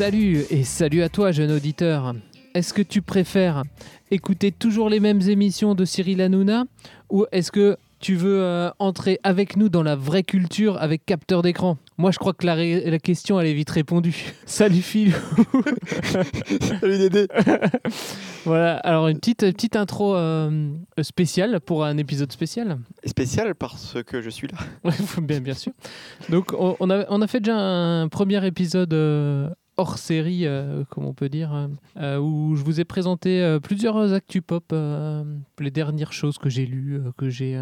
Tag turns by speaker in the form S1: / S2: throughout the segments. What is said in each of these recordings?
S1: Salut et salut à toi, jeune auditeur. Est-ce que tu préfères écouter toujours les mêmes émissions de Cyril Hanouna ou est-ce que tu veux euh, entrer avec nous dans la vraie culture avec capteur d'écran? Moi, je crois que la, question, elle est vite répondue. Salut Phil.
S2: Salut Dédé.
S1: voilà, alors une petite, petite intro euh, spéciale pour un épisode spécial.
S2: Spécial parce que je suis là.
S1: Bien, bien sûr. Donc, on, on a, on a fait déjà un premier épisode euh, hors série, euh, comme on peut dire, euh, euh, où je vous ai présenté euh, plusieurs actus pop, les dernières choses que j'ai lues, que j'ai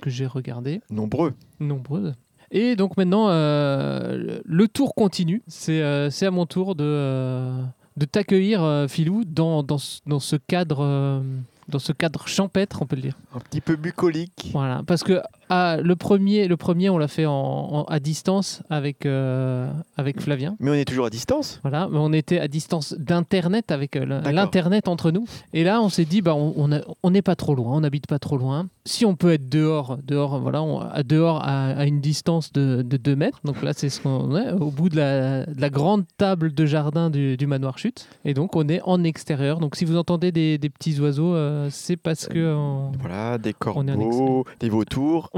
S1: que j'ai regardées,
S2: Nombreux.
S1: nombreuses. Et donc maintenant, le tour continue. C'est à mon tour de, de t'accueillir, Philou, dans, dans, ce- dans ce cadre. dans ce cadre champêtre, on peut le dire.
S2: Un petit peu bucolique.
S1: Voilà, parce que ah, le premier, le premier, on l'a fait en, en- à distance avec euh, avec Flavien.
S2: Mais on est toujours à distance?
S1: Voilà, mais on était à distance d'internet avec euh, l'internet entre nous. Et là, on s'est dit, bah, on on a- on n'est pas trop loin, on n'habite pas trop loin. Si on peut être dehors, dehors, voilà, on- à dehors à, à une distance de, de 2 mètres. Donc là, c'est ce qu'on est au bout de la, de la grande table de jardin du, du manoir chute. Et donc, on est en extérieur. Donc, si vous entendez des, des petits oiseaux, euh, c'est parce que on-
S2: Voilà, des corbeaux, des vautours.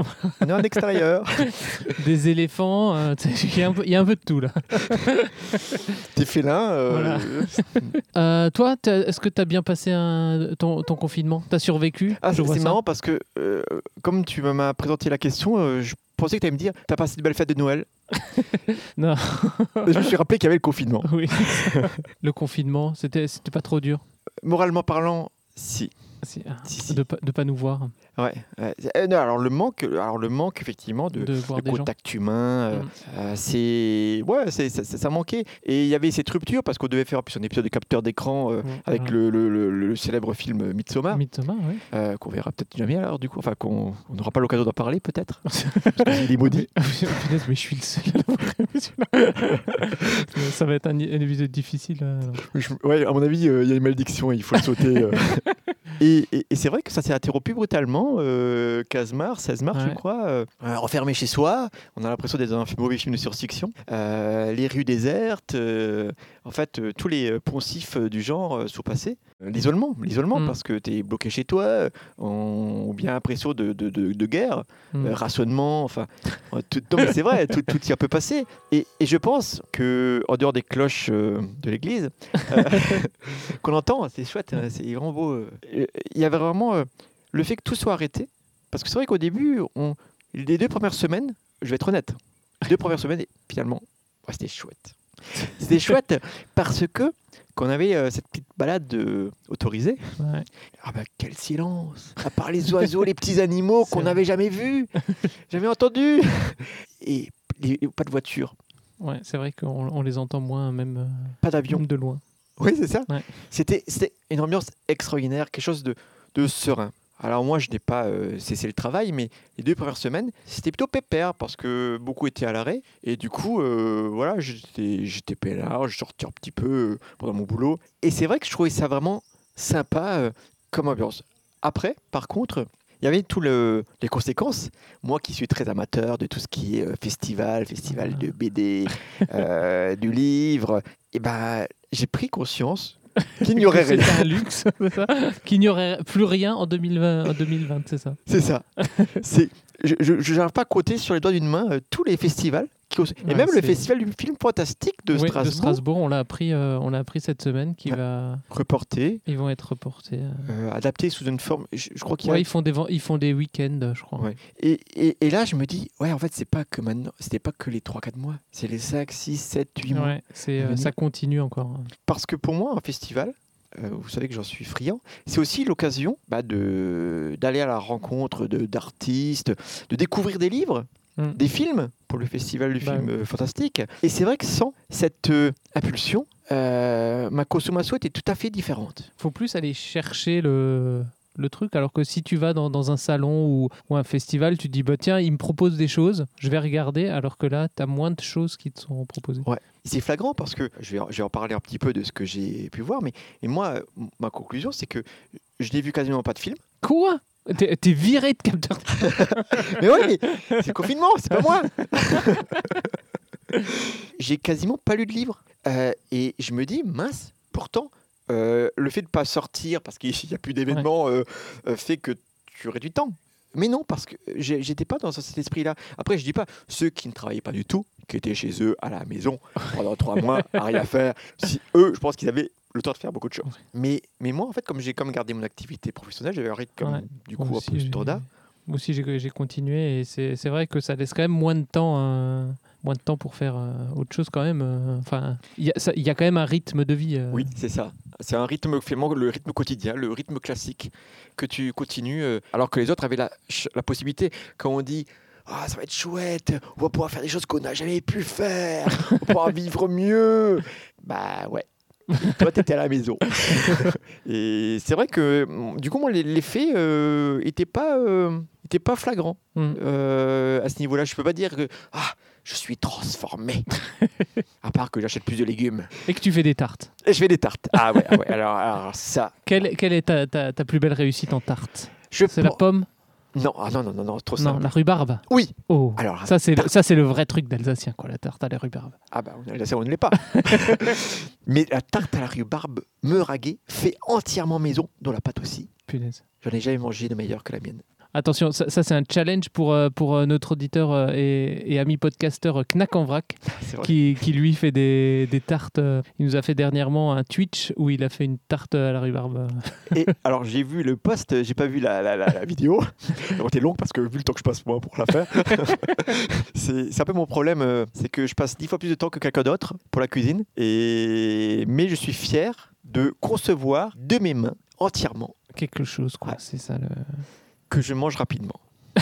S2: On est en extérieur.
S1: des éléphants, euh, il y, a un peu- il y a un peu de tout là.
S2: des félins. euh,
S1: Voilà. Euh, toi, est-ce que tu as bien passé un- ton, ton confinement? Tu as survécu?
S2: Ah, c'est marrant parce que, comme tu m'as présenté la question, je pensais que tu allais me dire T'as passé de belles fêtes de Noël?
S1: Non.
S2: je me suis rappelé qu'il y avait le confinement.
S1: Oui. le confinement, c'était pas trop dur?
S2: Moralement parlant, si.
S1: Si, ah,
S2: Si,
S1: de de pas nous voir,
S2: Ouais. Euh, non, alors, le manque, alors le manque, effectivement, de,
S1: gens.
S2: contact humain, euh,
S1: Mm.
S2: euh, c'est ouais, c'est ça, manquait. Et il y avait cette rupture parce qu'on devait faire plus un épisode de capteur d'écran avec le, le- le- le célèbre film Midsommar,
S1: Midsommar,
S2: euh, qu'on verra peut-être jamais alors du coup, enfin qu'on on n'aura pas l'occasion d'en parler peut-être. qu'il est maudit.
S1: Oui, mais je suis le seul. Ça va être un, un épisode difficile. là, alors.
S2: Je- ouais, à mon avis, il y a une malédiction, il faut le sauter. euh. et et- et c'est vrai que ça s'est interrompu brutalement. Euh, 15 mars, 16 mars, je
S1: Ouais.
S2: crois, euh, euh, enfermé chez soi. On a l'impression d'être dans un mauvais film de science-fiction. Euh, les rues désertes, euh, en fait, euh, tous les euh, poncifs euh, du genre euh, sont passés. L'isolement, l'isolement,
S1: Mm.
S2: parce que tu es bloqué chez toi, ou bien l'impression de, de, de- de guerre,
S1: Mm.
S2: euh, rationnement, enfin, tout, non, mais c'est vrai, tout, tout y a peut passer. Et, et je pense que en dehors des cloches euh, de l'église, euh, qu'on entend, c'est chouette, hein, c'est vraiment beau. Il y avait vraiment euh, le fait que tout soit arrêté, parce que c'est vrai qu'au début, on, les deux premières semaines, je vais être honnête, les deux premières semaines, et finalement, ouais, c'était chouette. C'était chouette parce que qu'on avait euh, cette petite balade euh, autorisée.
S1: Ouais.
S2: Ah bah quel silence À part les oiseaux, les petits animaux qu'on n'avait jamais vus, jamais entendus. Et pas de voiture,
S1: Ouais, c'est vrai qu'on on les entend moins, même, euh,
S2: pas d'avion.
S1: de loin.
S2: Oui, c'est ça.
S1: Ouais.
S2: C'était une ambiance extraordinaire, quelque chose de, de serein. Alors moi, je n'ai pas euh, cessé le travail, mais les deux premières semaines, c'était plutôt pépère parce que beaucoup étaient à l'arrêt. Et du coup, euh, voilà, j'étais j'étais peinard, je sortais un petit peu euh, pendant mon boulot. Et c'est vrai que je trouvais ça vraiment sympa euh, comme ambiance. Après, par contre, il y avait tous le, les conséquences. Moi qui suis très amateur de tout ce qui est festival, festival de BD, du livre, et ben, j'ai pris conscience qu'il n'y aurait rien.
S1: C'était un luxe, c'est ça Qu'il n'y aurait plus rien en 2020, en 2020 c'est ça
S2: C'est ça. C'est, je n'arrive pas à compter sur les doigts d'une main euh, tous les festivals. Qui, et
S1: Ouais,
S2: même le festival du film fantastique de
S1: Oui,
S2: Strasbourg,
S1: de Strasbourg, on l'a appris, euh, on l'a appris cette semaine, qui
S2: Ouais.
S1: va,
S2: reporté,
S1: ils vont être reportés. euh.
S2: euh, adapté sous une forme. Je, je crois qu'il y a
S1: Ouais, ils font des, ven- ils font des week-ends, je crois.
S2: Et, et, et là, je me dis, ouais, en fait, c'est pas que maintenant, c'était pas que les 3-4 mois, c'est les 5, 6, 7, 8 mois.
S1: C'est, ça continue encore.
S2: Parce que pour moi, un festival, vous savez que j'en suis friand, c'est aussi l'occasion bah, de, d'aller à la rencontre de, d'artistes, de découvrir des livres,
S1: Mm.
S2: des films pour le festival du
S1: Bah
S2: film
S1: oui.
S2: euh, fantastique. Et c'est vrai que sans cette euh, impulsion, euh, ma consommation était tout à fait différente.
S1: faut plus aller chercher le, le truc, alors que si tu vas dans, dans un salon ou, ou un festival, tu te dis, bah, tiens, il me propose des choses, je vais regarder, alors que là, tu as moins de choses qui te sont proposées.
S2: Ouais. c'est flagrant parce que je vais, je vais en parler un petit peu de ce que j'ai pu voir, mais et moi, ma conclusion, c'est que je n'ai vu quasiment pas de film.
S1: Quoi? T'es viré de capteur.
S2: Mais oui, c'est le confinement, c'est pas moi. j'ai quasiment pas lu de livre. Euh, et je me dis, mince, pourtant, euh, le fait de pas sortir parce qu'il n'y a plus d'événements euh, euh, fait que tu aurais du temps. Mais non, parce que j'étais pas dans cet esprit-là. Après, je dis pas ceux qui ne travaillaient pas du tout, qui étaient chez eux à la maison pendant trois mois à rien faire. Si eux, je pense qu'ils avaient le temps de faire beaucoup de choses. Mais, mais moi, en fait, comme j'ai comme gardé mon activité professionnelle, j'avais un rythme comme,
S1: Ouais.
S2: du
S1: Moi
S2: coup un
S1: aussi,
S2: peu
S1: j'ai-
S2: standard.
S1: Moi aussi, j'ai continué et c'est vrai que ça laisse quand même moins de temps, euh, moins de temps pour faire euh, autre chose quand même. euh, Enfin, il y, y a quand même un rythme de vie. euh.
S2: Oui, c'est ça. C'est un rythme, finalement, le rythme quotidien, le rythme classique que tu continues, alors que les autres avaient la, la possibilité, quand on dit ah, ça va être chouette, on va pouvoir faire des choses qu'on n'a jamais pu faire, on va pouvoir vivre mieux. Bah ouais. Et toi, t'étais à la maison. Et c'est vrai que, mm, du coup, moi, les- l'effet euh, pas, euh, était pas flagrant
S1: Mm.
S2: euh, à ce niveau-là. Je peux pas dire que ah, je suis transformé. à part que j'achète plus de légumes.
S1: Et que tu fais des tartes.
S2: Et je fais des tartes. Ah ouais, ah ouais. Alors, alors ça,
S1: Quelle, quelle est ta, ta- ta plus belle réussite en tarte?
S2: Je
S1: C'est la pomme?
S2: Non, ah non, non, non, non, trop
S1: Non,
S2: simple.
S1: la rhubarbe.
S2: Oui.
S1: Oh.
S2: Alors,
S1: Ça, c'est le,
S2: tarte.
S1: ça, c'est le vrai truc d'Alsacien, quoi, la tarte à la rhubarbe.
S2: ah bah, là, ça, on ne l'est pas. Mais la tarte à la rhubarbe meuraguée, fait entièrement maison, dont la pâte aussi.
S1: Punaise.
S2: J'en ai jamais mangé de meilleure que la mienne.
S1: Attention, ça, ça, c'est un challenge pour, euh, pour euh, notre auditeur euh, et, et ami podcasteur Knack en vrac, qui, qui lui fait des, des tartes. il nous a fait dernièrement un Twitch où il a fait une tarte à la rhubarbe.
S2: Et alors, j'ai vu le post, j'ai pas vu la, la, la, la vidéo. Elle était longue parce que vu le temps que je passe moi pour la faire, c'est un peu mon problème. C'est que je passe dix fois plus de temps que quelqu'un d'autre pour la cuisine. Et... Mais je suis fier de concevoir de mes mains entièrement
S1: Quelque chose, quoi.
S2: Ouais.
S1: C'est ça le.
S2: Que je mange rapidement.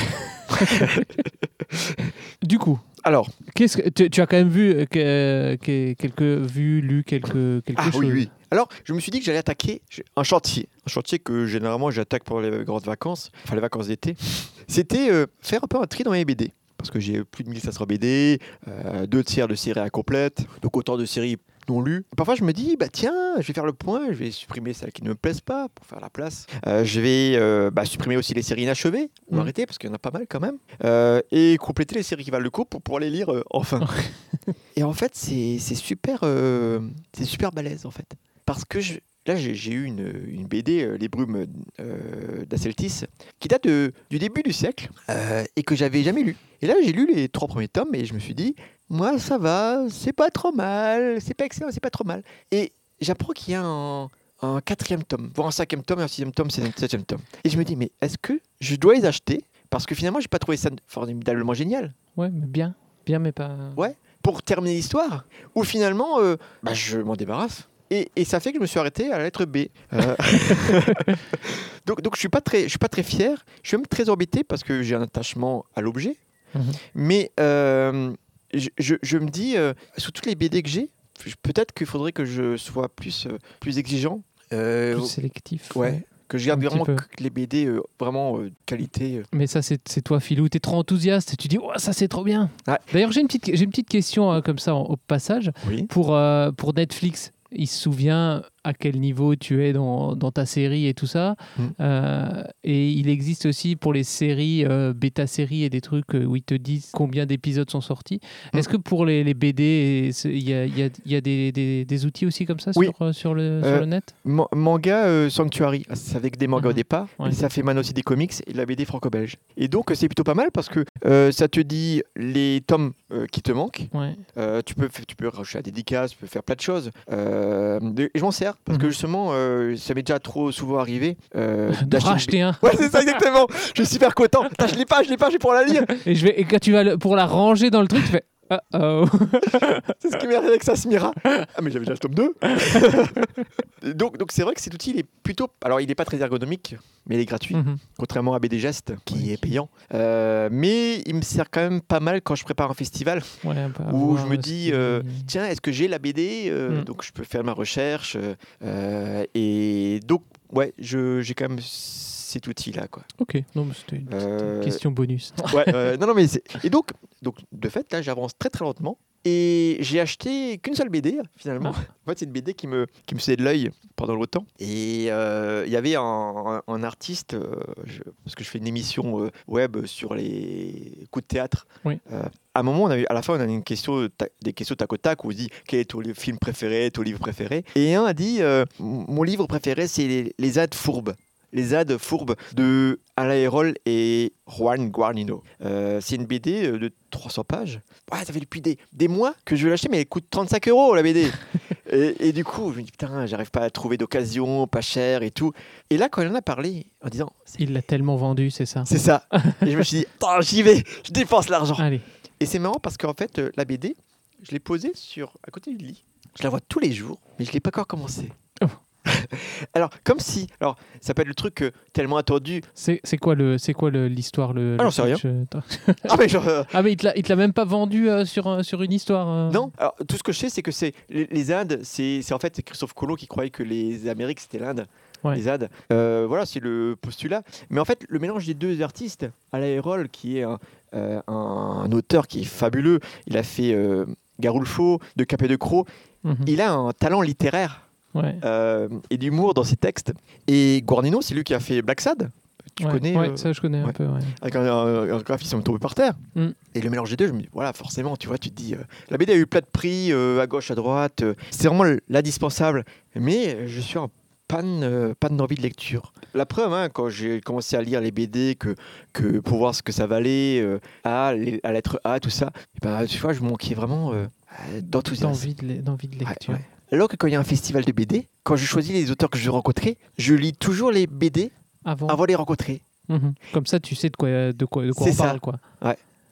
S1: Du coup,
S2: Alors,
S1: qu'est-ce que tu, tu as quand même vu euh, que- que- quelques vues, lu quelque quelque
S2: Ah
S1: chose?
S2: oui, oui. Alors, je me suis dit que j'allais attaquer un chantier. Un chantier que généralement j'attaque pour les grandes vacances, enfin les vacances d'été. C'était euh, faire un peu un tri dans mes BD. Parce que j'ai plus de 1500 BD, euh, deux tiers de séries incomplètes, donc autant de séries non lues. Parfois, je me dis, bah tiens, je vais faire le point, je vais supprimer celles qui ne me plaisent pas pour faire la place. Euh, je vais euh, bah, supprimer aussi les séries inachevées, ou
S1: Mm.
S2: arrêter, parce qu'il y en a pas mal quand même. Euh, et compléter les séries qui valent le coup pour pouvoir les lire enfin. et en fait, c'est super, c'est super balèze en fait. Parce que je- là, j'ai eu une, une BD, euh, Les Brumes euh, d'Asseltis, qui date de- du début du siècle euh, et que j'avais jamais lu. Et là, j'ai lu les trois premiers tomes et je me suis dit, moi, ça va, c'est pas trop mal, c'est pas excellent, c'est pas trop mal. Et j'apprends qu'il y a un, un quatrième tome, voire un cinquième tome, et un sixième tome, c'est un septième tome. Et je me dis, mais est-ce que je dois les acheter? Parce que finalement, j'ai pas trouvé ça formidablement génial.
S1: Ouais, mais bien. Bien, mais pas.
S2: Ouais. Pour terminer l'histoire, ou finalement, euh, bah, je m'en débarrasse. Et, et ça fait que je me suis arrêté à la lettre B. Euh, donc, donc je suis pas très, je suis pas très fier. Je suis même très embêté parce que j'ai un attachement à l'objet.
S1: Mhm.
S2: Mais euh, je, je- je me dis, euh, sur toutes les BD que j'ai, peut-être qu'il faudrait que je sois plus, euh, plus exigeant. Euh,
S1: Plus sélectif.
S2: ouais. Que je garde vraiment les BD euh, vraiment qualité.
S1: Mais ça, c'est toi, Philou. Tu es trop enthousiaste tu dis, oh, ça, c'est trop bien. D'ailleurs, j'ai une petite, une petite question euh, comme ça en- au passage.
S2: Oui.
S1: Pour, pour Netflix, il se souvient à quel niveau tu es dans, dans ta série et tout ça.
S2: Mm.
S1: Euh, et il existe aussi pour les séries, euh, bêta-séries et des trucs euh, où ils te disent combien d'épisodes sont sortis.
S2: Mm.
S1: Est-ce que pour les, les BD, il y a, y a- il y a des, des- des outils aussi comme ça
S2: Oui.
S1: sur, euh, sur, le, sur le net?
S2: Ma- manga Sanctuary, c'est avec des mangas au
S1: Mhm.
S2: départ,
S1: Ouais.
S2: et ça fait maintenant aussi des comics et de la BD franco-belge. Et donc c'est plutôt pas mal parce que ça te dit les tomes qui te manquent.
S1: Ouais.
S2: Tu peux tu peux rajouter la dédicace, tu peux faire plein de choses. Et je m'en sers parce que
S1: Mhm.
S2: justement euh, ça m'est déjà trop souvent arrivé euh, d'acheter une
S1: un.
S2: Ouais c'est ça exactement. je suis super content. Je l'ai pas, je l'ai pas, j'ai pour la lire.
S1: Et, je vais, et quand tu vas le- pour la ranger dans le truc, tu fais. Oh.
S2: C'est ce qui m'est avec Sasmira. Ah, mais j'avais déjà le tome 2. donc, donc c'est vrai que cet outil, il est plutôt. Alors, il n'est pas très ergonomique, mais il est gratuit,
S1: Mhm.
S2: contrairement à BD Gest, qui
S1: Ouais,
S2: est payant. Euh, mais il me sert quand même pas mal quand je prépare un festival.
S1: Ouais, à
S2: Où je me dis, euh, Tiens, est-ce que j'ai la BD Euh,
S1: Mm.
S2: Donc, je peux faire ma recherche. et donc, ouais, j'ai quand même cet outil-là. Quoi.
S1: Ok, non, mais c'était une petite
S2: Euh,
S1: question bonus.
S2: Ouais, euh, non, non, mais c'est- et donc, donc, de fait, là, j'avance très très lentement Et j'ai acheté qu'une seule BD finalement.
S1: Ah.
S2: En fait, c'est une BD qui me, qui me faisait de l'œil pendant longtemps. Et euh, il y avait un, un- un artiste, euh, je- parce que je fais une émission euh, web sur les coups de théâtre.
S1: Oui.
S2: À un moment, on a eu, à la fin, on a eu une question, ta- des questions tac au tac où on dit quel est ton film préféré, ton livre préféré. Et un a dit mon livre préféré, c'est les, les fourbes. Les Ades fourbes de Alain Hérol et Juan Guarnino. Euh, c'est une BD euh, de 300 pages. Ouais, ça fait depuis des, des mois que je veux l'acheter, mais elle coûte 35 euros la BD. et, et du coup, je me dis putain, j'arrive pas à trouver d'occasion, pas cher et tout. Et là, quand elle en a parlé, en disant
S1: Il l'a tellement vendu, c'est ça?
S2: c'est ça. et je me suis dit, Attends, j'y vais, je dépense l'argent.
S1: Allez.
S2: Et c'est marrant parce qu'en fait, euh, la BD, je l'ai posée sur, à côté du lit. Je la vois tous les jours, mais je l'ai pas encore commencé.
S1: Oh.
S2: alors, comme si, alors, ça peut être le truc euh, tellement attendu.
S1: C'est c'est quoi le c'est quoi l'histoire le,
S2: Ah, j'en sais rien.
S1: euh.
S2: Ah, mais genre, euh,
S1: Ah mais il te l'a même pas vendu euh, sur un- sur une histoire. euh
S2: non. Alors, tout ce que je sais, c'est que c'est les, les Indes, c'est c'est en fait c'est Christophe Colomb qui croyait que les Amériques c'était l'Inde.
S1: Ouais.
S2: Les Indes. Euh, voilà, c'est le postulat. Mais en fait, le mélange des deux artistes, Alain qui est un, euh, un, auteur qui est fabuleux, il a fait euh, Garoulfo, De Capet de Croc,
S1: Mhm.
S2: il a un talent littéraire
S1: Ouais.
S2: euh, et d'humour dans ses textes. Et Guarnino, c'est lui qui a fait Black Sad. Tu
S1: ouais.
S2: connais
S1: Ouais,
S2: euh,
S1: ça je connais un peu.
S2: Avec un, un, un graphisme tombé par terre.
S1: Mm.
S2: Et le mélange des deux, je me dis, voilà, forcément, tu vois, tu te dis, euh, la BD a eu plein de prix, euh, à gauche, à droite, c'est vraiment l'indispensable, mais je suis en panne, euh, panne d'envie de lecture. La preuve, hein, quand j'ai commencé à lire les BD, que, que pour voir ce que ça valait, euh, à, les- à lettre A, tout ça, et ben, tu vois, je manquais vraiment euh, d'enthousiasme.
S1: D'envie de, de
S2: Ouais,
S1: lecture.
S2: ouais. Alors que quand il y a un festival de BD, quand je choisis les auteurs que je veux rencontrer, je lis toujours les BD
S1: Avant.
S2: avant de les rencontrer.
S1: Mhm. Comme ça, tu sais de quoi de quoi de quoi
S2: C'est
S1: on
S2: ça.
S1: parle quoi.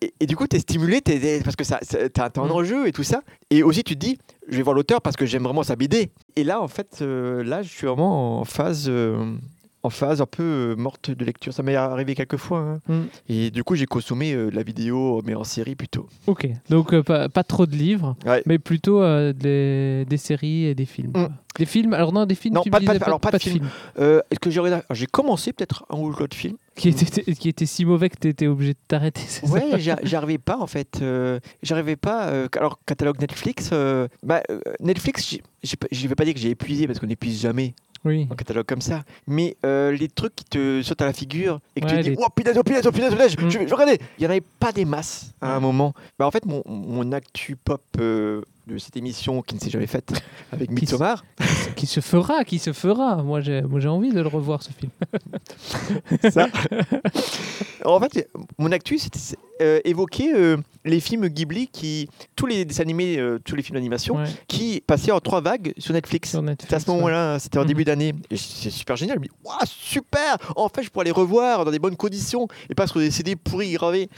S2: Et, et du coup, tu es stimulé parce que ça, ça- t'as t'as un
S1: Mm.
S2: enjeu et tout ça. Et aussi, tu te dis, je vais voir l'auteur parce que j'aime vraiment sa BD. Et là, en fait, euh, là, je suis vraiment en phase, euh, en phase un peu euh, morte de lecture. Ça m'est arrivé quelques fois. hein.
S1: Mm.
S2: Et du coup, j'ai consommé euh, la vidéo, mais en série plutôt.
S1: Ok. Donc euh, pas, pas trop de livres,
S2: Ouais.
S1: mais plutôt euh, des, des séries et des films.
S2: Mm.
S1: Des films. Alors non, des films.
S2: Non,
S1: tu
S2: pas de- pas de- alors, pas de
S1: films.
S2: Est-ce que j'aurais. J'ai commencé peut-être un ou l'autre film.
S1: Qui était qui était si mauvais que tu étais obligé de t'arrêter.
S2: Ouais, j'a- j'arrivais pas en fait. j'arrivais pas. alors catalogue Netflix, bah, Netflix, je vais pas dire que j'ai épuisé parce qu'on n'épuise jamais
S1: Oui.
S2: un catalogue comme ça. Mais euh, les trucs qui te sautent à la figure et que tu te dis
S1: les-
S2: oh punaise, oh punaise, oh punaise, oh punaise, je,
S1: Mm.
S2: je vais regarder. Il y en avait pas des masses à un moment. Bah en fait mon, mon actu pop euh, de cette émission qui ne s'est jamais faite avec
S1: Qui
S2: Midsommar,
S1: qui se fera, qui se fera. Moi, j'ai moi, j'ai envie de le revoir ce film.
S2: ça. en fait, mon actu, c'était euh, évoquer euh, les films Ghibli qui, tous les dessins animés, euh, tous les films d'animation
S1: Ouais,
S2: qui passaient en trois vagues sur Netflix.
S1: sur Netflix.
S2: C'était à ce moment-là, c'était en
S1: Mhm.
S2: début d'année. Et c'est super génial. Je me dis, Waouh, super En fait, je pourrais les revoir dans des bonnes conditions et pas sur des CD pourris gravés.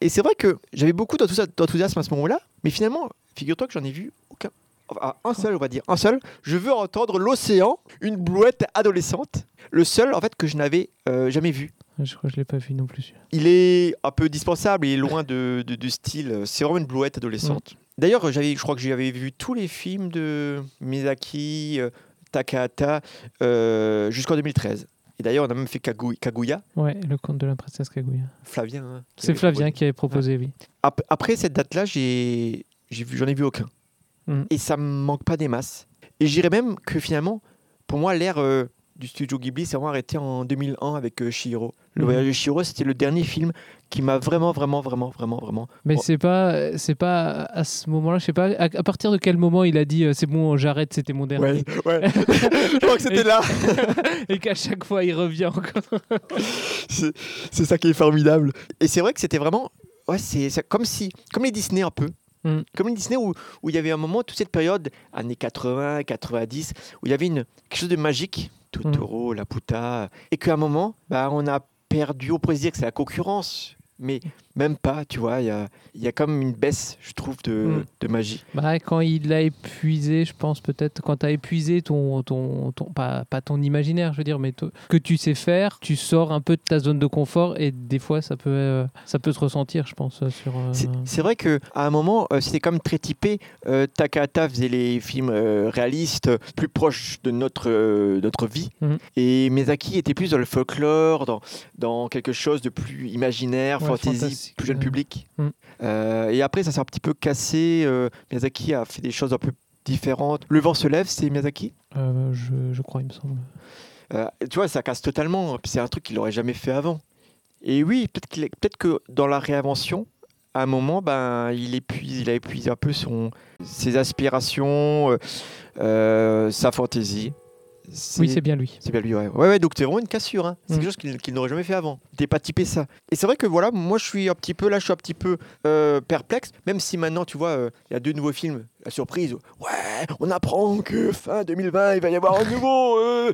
S2: Et c'est vrai que j'avais beaucoup d'enthousi- d'enthousiasme à ce moment-là, mais finalement, figure-toi que j'en ai vu aucun. Enfin, un seul, on va dire. Un seul. Je veux entendre l'océan, une blouette adolescente. Le seul, en fait, que je n'avais euh, jamais vu.
S1: Je crois que je l'ai pas vu non plus.
S2: Il est un peu dispensable, il est loin de, de- du style. C'est vraiment une blouette adolescente. D'ailleurs, j'avais, je crois que j'avais vu tous les films de Miyazaki, euh, Takahata, euh, jusqu'en 2013. Et d'ailleurs, on a même fait Kagu- Kaguya,
S1: Ouais, le conte de la princesse Kaguya.
S2: Flavien. hein,
S1: C'est Flavien
S2: proposé.
S1: qui avait proposé, oui.
S2: Ap- Après cette date-là, j'ai, j'ai vu, j'en ai vu aucun.
S1: Mm.
S2: Et ça me manque pas des masses. Et je dirais même que finalement, pour moi, l'ère euh, du studio Ghibli s'est vraiment arrêtée en 2001 avec euh. Le
S1: Mhm.
S2: voyage de Chihiro, c'était le dernier film qui m'a vraiment, vraiment, vraiment, vraiment, vraiment.
S1: Mais
S2: Oh.
S1: c'est pas, c'est pas à ce moment-là, je sais pas. À, à partir de quel moment il a dit euh, c'est bon, j'arrête, c'était mon dernier.
S2: Ouais, ouais. je crois que c'était là.
S1: Et qu'à chaque fois il revient encore.
S2: C'est c'est ça qui est formidable. Et c'est vrai que c'était vraiment. Ouais, c'est c'est comme si. Comme les Disney un peu.
S1: Mm.
S2: Comme les Disney où, où il y avait un moment, toute cette période, années 80, 90, où il y avait une, quelque chose de magique. Totoro, La Puta. Et qu'à un moment, bah, on a perdu. On pourrait se dire que c'est la concurrence. Mais même pas, tu vois. Il y a, il y a comme une baisse, je trouve, de,
S1: Mm.
S2: de magie.
S1: Bah, quand il a épuisé, je pense peut-être, quand tu as épuisé ton, ton, ton pas, pas ton imaginaire, je veux dire, mais to- que tu sais faire, tu sors un peu de ta zone de confort et des fois ça peut, euh, ça peut se ressentir, je pense, euh, sur. euh,
S2: C'est c'est vrai qu'à un moment, euh, c'était comme très typé. Euh, Takahata faisait les films euh, réalistes, plus proches de notre, euh, notre vie.
S1: Mhm.
S2: Et Miyazaki était plus dans le folklore, dans, dans quelque chose de plus imaginaire,
S1: ouais,
S2: fantasy. Plus jeune public.
S1: Mm.
S2: Euh, et après, ça s'est un petit peu cassé. euh, Miyazaki a fait des choses un peu différentes. Le vent se lève, c'est Miyazaki?
S1: euh, je, je crois, il me semble.
S2: Tu vois, ça casse totalement. Puis C'est un truc qu'il n'aurait jamais fait avant. Et oui, peut-être que dans la réinvention, à un moment, ben, il, épuise, il a épuisé un peu son, ses aspirations, sa fantaisie.
S1: Oui, c'est bien lui.
S2: C'est bien lui, ouais. Ouais, ouais, donc c'est vraiment une cassure. hein. C'est
S1: Mm.
S2: quelque chose qu'il n'aurait jamais fait avant. T'es pas typé ça. Et c'est vrai que voilà, moi je suis un petit peu là, je suis un petit peu euh, perplexe, même si maintenant, tu vois, euh, il y a deux nouveaux films. La surprise, ouais, on apprend que fin 2020, il va y avoir un nouveau euh,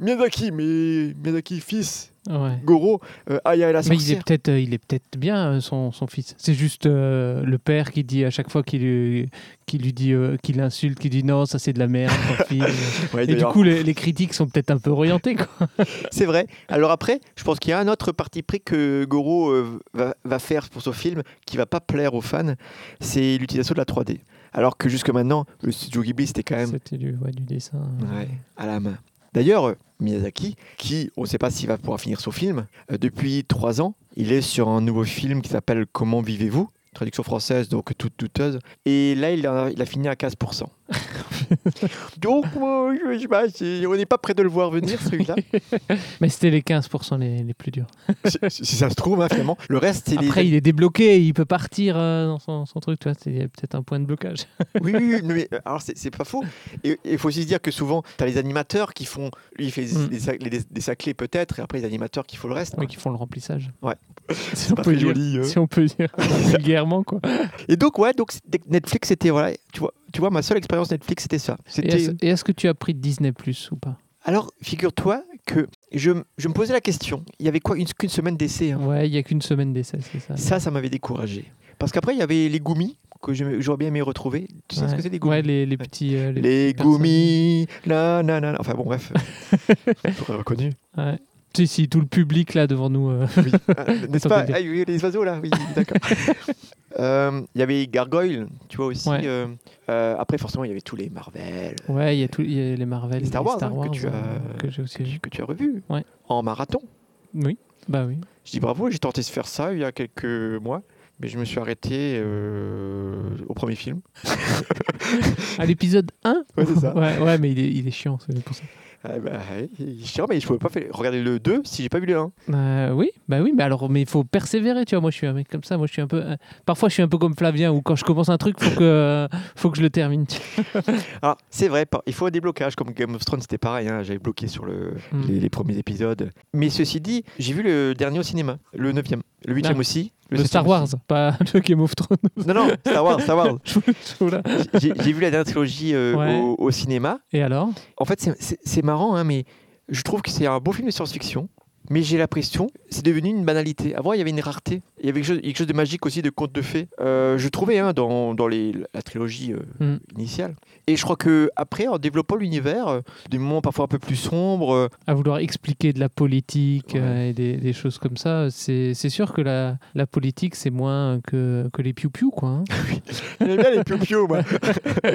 S2: Miyazaki, mais Miyazaki fils,
S1: Ouais.
S2: Goro, euh, Aya et la
S1: Mais il est
S2: sorcière.
S1: peut-être, euh, il est peut-être bien euh, son, son fils. C'est juste euh, le père qui dit à chaque fois qu'il lui, qui lui dit, euh, qu'il l'insulte, qui dit non, ça c'est de la merde, ton fils.
S2: Ouais,
S1: Et du coup, les, les critiques sont peut-être un peu orientées.
S2: C'est vrai. Alors après, je pense qu'il y a un autre parti pris que Goro va, va faire pour son film qui va pas plaire aux fans, c'est l'utilisation de la 3D. Alors que jusque maintenant, le studio Ghibli, c'était quand même
S1: C'était du, ouais, du dessin.
S2: Ouais, à la main. D'ailleurs, euh, Miyazaki, qui, on ne sait pas s'il va pouvoir finir son film, euh, depuis trois ans, il est sur un nouveau film qui s'appelle Comment vivez-vous Traduction française, donc toute douteuse. Et là, il a, il a fini à 15%. donc, moi, je, je sais pas, c'est- on n'est pas près de le voir venir, celui-là.
S1: Mais c'était les 15% les, les plus durs.
S2: si, si ça se trouve, hein, finalement. Le reste, c'est les.
S1: Après, il est débloqué, il peut partir euh, dans son, son truc. Tu vois, il y a peut-être un point de blocage.
S2: Oui, oui, oui, mais euh, alors c'est pas faux. Et il faut aussi se dire que souvent, tu as les animateurs qui font. Lui, il fait
S1: Mm.
S2: les sac- les- des saclés peut-être, et après, les animateurs qui font le reste.
S1: Oui, qui font le remplissage.
S2: Ouais.
S1: si, on
S2: pas
S1: peut dire,
S2: joli, hein.
S1: si on peut dire vulgairement. Quoi.
S2: Et donc, ouais, donc Netflix, c'était. Voilà, tu vois, tu vois, ma seule expérience Netflix, c'était ça.
S1: Et
S2: C'était.
S1: est-ce et est-ce que tu as pris Disney Plus ou pas?
S2: Alors, figure-toi que je, je me posais la question. Il y avait quoi une- Qu'une semaine d'essai. hein?
S1: Ouais, il n'y a qu'une semaine d'essai, c'est ça.
S2: Ça, ça m'avait découragé. Parce qu'aprais, il y y les Goumis, que j'aurais bien aimé retrouver. Tu sais ce que c'est, les Goumis
S1: Ouais, les, les petits. euh, les
S2: Les. Goumis, la, na, na, na. Enfin bon, bref. J'aurais reconnu.
S1: Ouais. Si, si, tout le public là devant nous. euh,
S2: Oui. Ah, N'est-ce pas? Ah oui, les oiseaux là, oui, d'accord. Euh, Il y avait Gargoyle, tu vois aussi.
S1: Ouais.
S2: euh, euh, après, forcément, il y avait tous les Marvel
S1: Ouais, il y a tout, il y a les Marvel,
S2: Les Star Wars, hein, que tu as-
S1: que j'ai aussi
S2: que
S1: vu.
S2: tu, que tu as revu
S1: Ouais.
S2: en marathon.
S1: Oui, bah oui.
S2: Je dis bravo, j'ai tenté de faire ça il y a quelques mois, mais je me suis arrêté au premier film.
S1: À l'épisode 1
S2: Ouais, c'est ça.
S1: Ouais, ouais, mais il est, il est chiant, c'est pour ça.
S2: Bah, il est chiant, mais je pouvais pas faire, regarder le 2 si j'ai pas vu le 1.
S1: Euh, oui, bah oui, mais alors, mais il faut persévérer, tu vois. Moi, je suis un mec comme ça. Moi, je suis un peu. euh, parfois, je suis un peu comme Flavien, où quand je commence un truc, faut que, faut que je le termine.
S2: Ah, c'est vrai, il faut un déblocage, comme Game of Thrones, c'était pareil, hein, j'avais bloqué sur le,
S1: Mm.
S2: les, les premiers épisodes. Mais ceci dit, j'ai vu le dernier au cinéma, le 9e, le 8e
S1: Ah,
S2: aussi.
S1: Le, Star Wars,
S2: aussi.
S1: pas le Game of Thrones.
S2: Non, non, Star Wars, Star Wars. J'ai vu la dernière trilogie euh,
S1: Ouais.
S2: au, au cinéma.
S1: Et alors?
S2: En fait, c'est marrant, hein, mais je trouve que c'est un beau film de science-fiction. Mais j'ai l'impression, c'est devenu une banalité. Avant, il y avait une rareté. Il y avait quelque chose, quelque chose de magique aussi, de conte de fées. Euh, je trouvais hein, dans, dans les, la trilogie euh,
S1: Mm.
S2: initiale. Et je crois que après, en développant l'univers, euh, des moments parfois un peu plus sombres,
S1: à vouloir expliquer de la politique
S2: Ouais.
S1: et des, des choses comme ça, c'est sûr que la, la politique, c'est moins que, que les piou-piou, quoi. hein.
S2: J'aime bien les piou moi.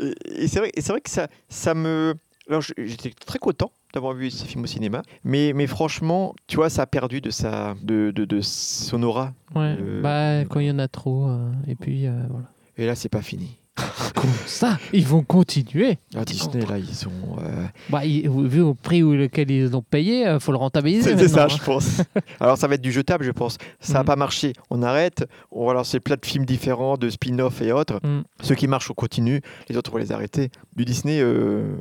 S2: et et c'est vrai, vrai que ça, ça me. Alors, j'étais très content d'avoir vu ce film au cinéma, mais, mais franchement, tu vois, ça a perdu de sa, de, de, de son aura.
S1: Ouais.
S2: Euh,
S1: Bah, quand il y en a trop, euh, et puis euh, voilà.
S2: Et là, c'est pas fini.
S1: Comment ça Ils vont continuer.
S2: Ah, Disney, là, ils sont. euh,
S1: Bah, vu au prix auquel ils ont payé, il faut le rentabiliser.
S2: C'est ça, je pense. Alors, ça va être du jetable, je pense. Ça n'a
S1: Mhm.
S2: pas marché. On arrête. On va lancer plein de films différents, de spin-off et autres.
S1: Mm.
S2: Ceux qui marchent, on continue. Les autres, on va les arrêter. Du Disney, euh,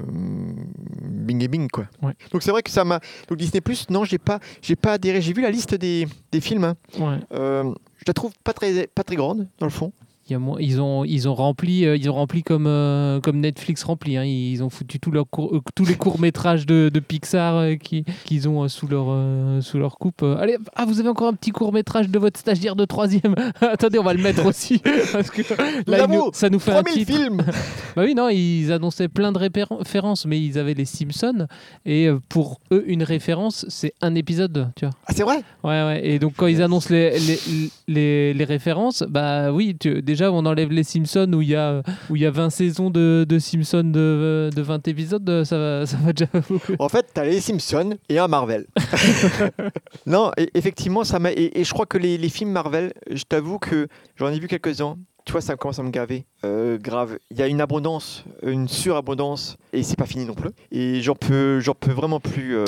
S2: bing et bing, quoi.
S1: Ouais.
S2: Donc, c'est vrai que ça m'a. Donc, Disney, non, j'ai pas, j'ai pas adhéré. J'ai vu la liste des, des films. hein.
S1: hein. Ouais.
S2: Euh, je la trouve pas très, pas très grande, dans le fond.
S1: Y a ils, ont, ils ont rempli, euh, ils ont rempli comme, euh, comme Netflix rempli. hein. Ils ont foutu tout leur court- euh, tous les courts métrages de, de Pixar euh, qui- qu'ils ont sous, leur, sous leur coupe. Allez, ah, vous avez encore un petit court métrage de votre stagiaire de troisième? Attendez, on va le mettre aussi parce que là, nous- ça nous fait un
S2: 3000
S1: titre.
S2: films
S1: Bah oui, non, ils annonçaient plein de références, mais ils avaient les Simpsons et pour eux, une référence, c'est un épisode, tu vois.
S2: Ah, c'est vrai?
S1: Ouais, ouais. Et donc, quand ils annoncent les, les, les, les références, bah oui, tu- déjà, déjà on enlève les Simpsons où il y a, où il y a 20 saisons de, de Simpsons de, de 20 épisodes, ça va, ça va déjà.
S2: En fait, t'as les Simpsons et un Marvel. non, et- effectivement, ça m'a. Et, et je crois que les, les films Marvel, je t'avoue que j'en ai vu quelques-uns. Tu vois, ça commence à me gaver. Euh, grave. Il y a une abondance, une surabondance, et c'est pas fini non plus. Et j'en peux, j'en peux vraiment plus. euh,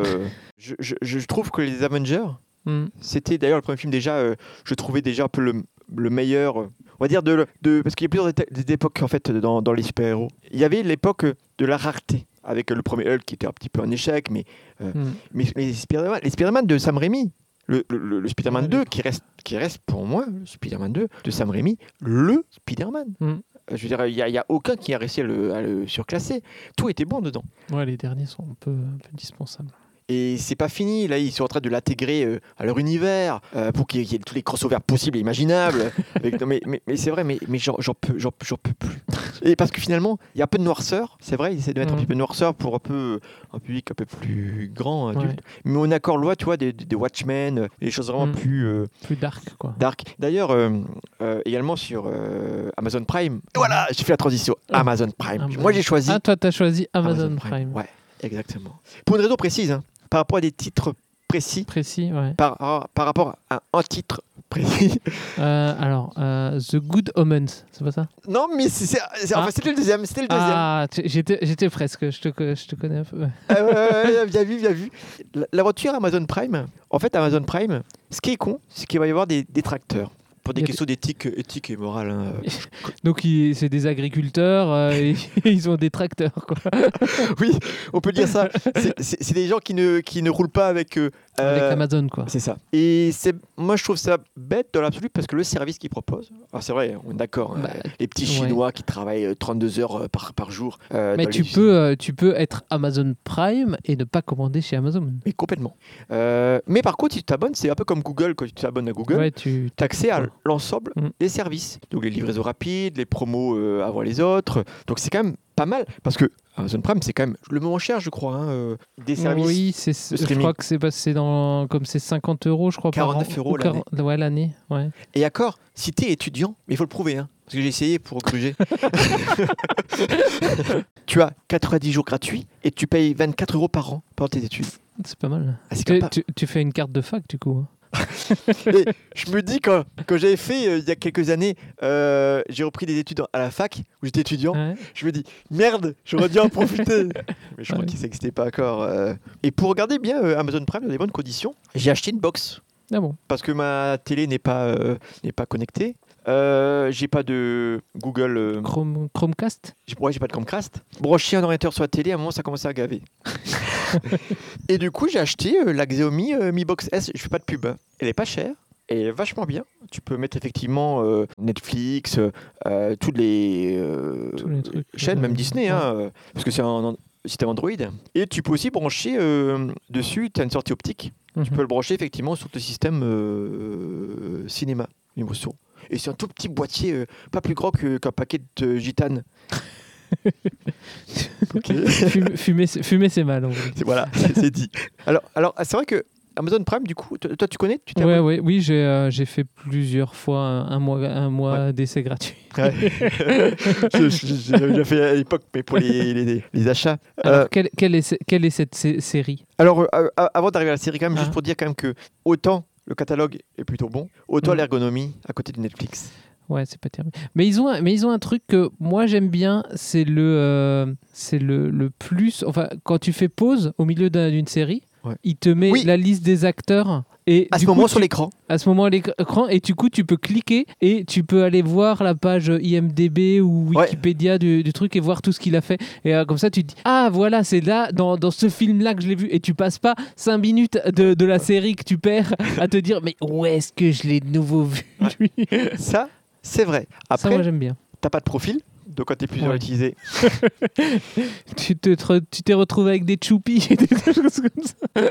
S2: je, je- je trouve que les Avengers,
S1: Hmm.
S2: c'était d'ailleurs le premier film déjà, euh, je trouvais déjà un peu le, le meilleur, euh, on va dire, de, de parce qu'il y a plusieurs époques en fait dans, dans les super-héros. Il y avait l'époque de la rareté, avec le premier Hulk qui était un petit peu un échec, mais,
S1: Hmm.
S2: mais les Spider-Man de Sam Raimi, le, le- le- le Spider-Man
S1: Ouais,
S2: 2
S1: les-
S2: qui reste, qui reste pour moi, le Spider-Man 2 de Sam Raimi, le Spider-Man.
S1: Mm.
S2: Euh, Je veux dire, il n'y a, a aucun qui a réussi à le, à le surclasser. Tout était bon dedans.
S1: Ouais, les derniers sont un peu, un peu dispensables.
S2: Et c'est pas fini, là ils sont en train de l'intégrer euh, à leur univers euh, pour qu'il y ait tous les crossovers possibles et imaginables. Avec- non, mais mais, mais c'est vrai, mais, mais j'en peux, plus. Et parce que finalement, il y a un peu de noirceur, c'est vrai, ils essaient de mettre un petit peu de noirceur pour un peu un public un peu plus grand, adulte.
S1: Ouais.
S2: Mais on accorde loi, tu vois, des, des Watchmen, des choses vraiment
S1: Mhm.
S2: plus euh,
S1: Plus dark, quoi.
S2: dark. D'ailleurs, euh, également sur Amazon Prime. Et voilà, j'ai fait la transition.
S1: Ah.
S2: Amazon Prime.
S1: Amazon.
S2: Moi j'ai choisi
S1: Ah, toi, t'as choisi Amazon, Prime.
S2: Ouais, exactement. Pour une raison précise, hein, par rapport à des titres précis,
S1: Précis, ouais.
S2: par, par rapport à un titre précis.
S1: Euh, alors, euh, The Good Omens, c'est pas ça?
S2: Non, mais c'est, c'est- enfin,
S1: Ah.
S2: c'était le deuxième. C'était le deuxième.
S1: Ah, j'étais presque, je te, je te connais un peu.
S2: Ah ouais, bien vu, bien vu. La- L'aventure Amazon Prime, en fait, Amazon Prime, ce qui est con, c'est qu'il va y avoir des détracteurs. Pour des questions d'éthique, éthique et morale. hein.
S1: Donc, c'est des agriculteurs euh, et ils ont des tracteurs, quoi.
S2: oui, on peut dire ça. C'est des gens qui ne, qui ne roulent pas avec. euh,
S1: Avec
S2: euh,
S1: Amazon, quoi.
S2: C'est ça. Et c'est, moi, je trouve ça bête dans l'absolu parce que le service qu'ils proposent, alors c'est vrai, on est d'accord, hein,
S1: Bah,
S2: les petits
S1: ouais.
S2: Chinois qui travaillent euh, 32 heures euh, par, par jour. euh,
S1: Mais tu
S2: les-
S1: peux, euh, tu peux être Amazon Prime et ne pas commander chez Amazon.
S2: Mais complètement. Euh, mais par contre, si tu t'abonnes, c'est un peu comme Google, quand tu t'abonnes à Google,
S1: Ouais, tu.
S2: as accès à l'ensemble
S1: Mm.
S2: des services. Donc les livraisons rapides, les promos euh, avant les autres. Donc c'est quand même pas mal parce que Amazon Prime, c'est quand même le moins cher, je crois, hein, euh, des services.
S1: Oui, c'est, je crois que c'est passé dans comme c'est 50 euros, je crois. par
S2: 49
S1: an.
S2: euros
S1: 40 Ouais, l'année. Ouais.
S2: Et d'accord, si tu es étudiant, mais il faut le prouver, hein, parce que j'ai essayé pour gruger. tu as 90 jours gratuits et tu payes 24 euros par an pendant tes études.
S1: C'est pas mal.
S2: Ah,
S1: Tu,
S2: même pas-
S1: tu- tu fais une carte de fac, du coup.
S2: Et je me dis, quand, quand j'avais fait, euh, il y a quelques années, euh, j'ai repris des études à la fac, où j'étais étudiant,
S1: Ouais.
S2: je me dis, merde, j'aurais dû en profiter. Mais je crois
S1: Ouais.
S2: que ça n'existait pas encore. euh. Et pour regarder bien Amazon Prime dans des bonnes conditions, j'ai acheté une box,
S1: Ah bon.
S2: parce que ma télé n'est pas, n'est pas connectée. Euh, j'ai pas de Google. euh,
S1: Chrome, Chromecast?
S2: j'ai ouais, j'ai pas de Chromecast. Brancher un ordinateur sur la télé, à un moment, ça commençait à gaver. et du coup, j'ai acheté euh, la Xiaomi euh, Mi Box S. Je fais pas de pub. hein. Elle est pas chère. Elle est vachement bien. Tu peux mettre effectivement euh, Netflix, euh, euh, toutes les, euh,
S1: Tous les trucs.
S2: chaînes, même Disney, hein, euh, parce que c'est un, système Android. Et tu peux aussi brancher euh, dessus, tu as une sortie optique.
S1: Mhm.
S2: Tu peux le brancher effectivement sur ton système euh, cinéma, niveau son. Et c'est un tout petit boîtier, euh, pas plus grand qu'un paquet de gitane. Ok.
S1: Fumer, fumer, c'est- mal. en.
S2: C'est- voilà, c'est dit. Alors, alors c'est vrai que Amazon Prime, du coup, toi, tu connais tu
S1: Ouais, ouais, oui, j'ai euh, fait plusieurs fois un, un mois, un mois d'essai gratuit.
S2: J'avais déjà fait à l'époque, mais pour les, les- les achats.
S1: Alors,
S2: Euh,
S1: quelle, quelle est, quelle est cette sé- série?
S2: alors, euh, euh, avant d'arriver à la série, quand même, juste
S1: Ah.
S2: pour dire quand même que autant le catalogue est plutôt bon, autant
S1: Mm.
S2: l'ergonomie à côté de Netflix.
S1: Ouais, c'est pas terrible. Mais ils ont, un- mais ils ont un truc que moi j'aime bien, c'est le, euh, c'est le, le plus. Enfin, quand tu fais pause au milieu d'un- d'une série,
S2: Ouais.
S1: il te met
S2: Oui.
S1: la liste des acteurs et
S2: À ce moment,
S1: coup,
S2: sur
S1: tu-
S2: l'écran,
S1: à ce moment à l'écran et du coup tu peux cliquer et tu peux aller voir la page IMDB ou
S2: Ouais.
S1: Wikipédia du, du truc et voir tout ce qu'il a fait. Et euh, comme ça tu te dis ah voilà c'est là dans, dans ce film là que je l'ai vu. Et tu passes pas 5 minutes de, de la série que tu perds à te dire mais où est-ce que je l'ai de nouveau vu? Lui
S2: ça, c'est vrai.
S1: ça
S2: Après,
S1: moi j'aime bien.
S2: t'as pas de profil, donc quand t'es plusieurs
S1: Ouais.
S2: à utiliser,
S1: tu te re- tu t'es retrouvé avec des choupis et des choses comme ça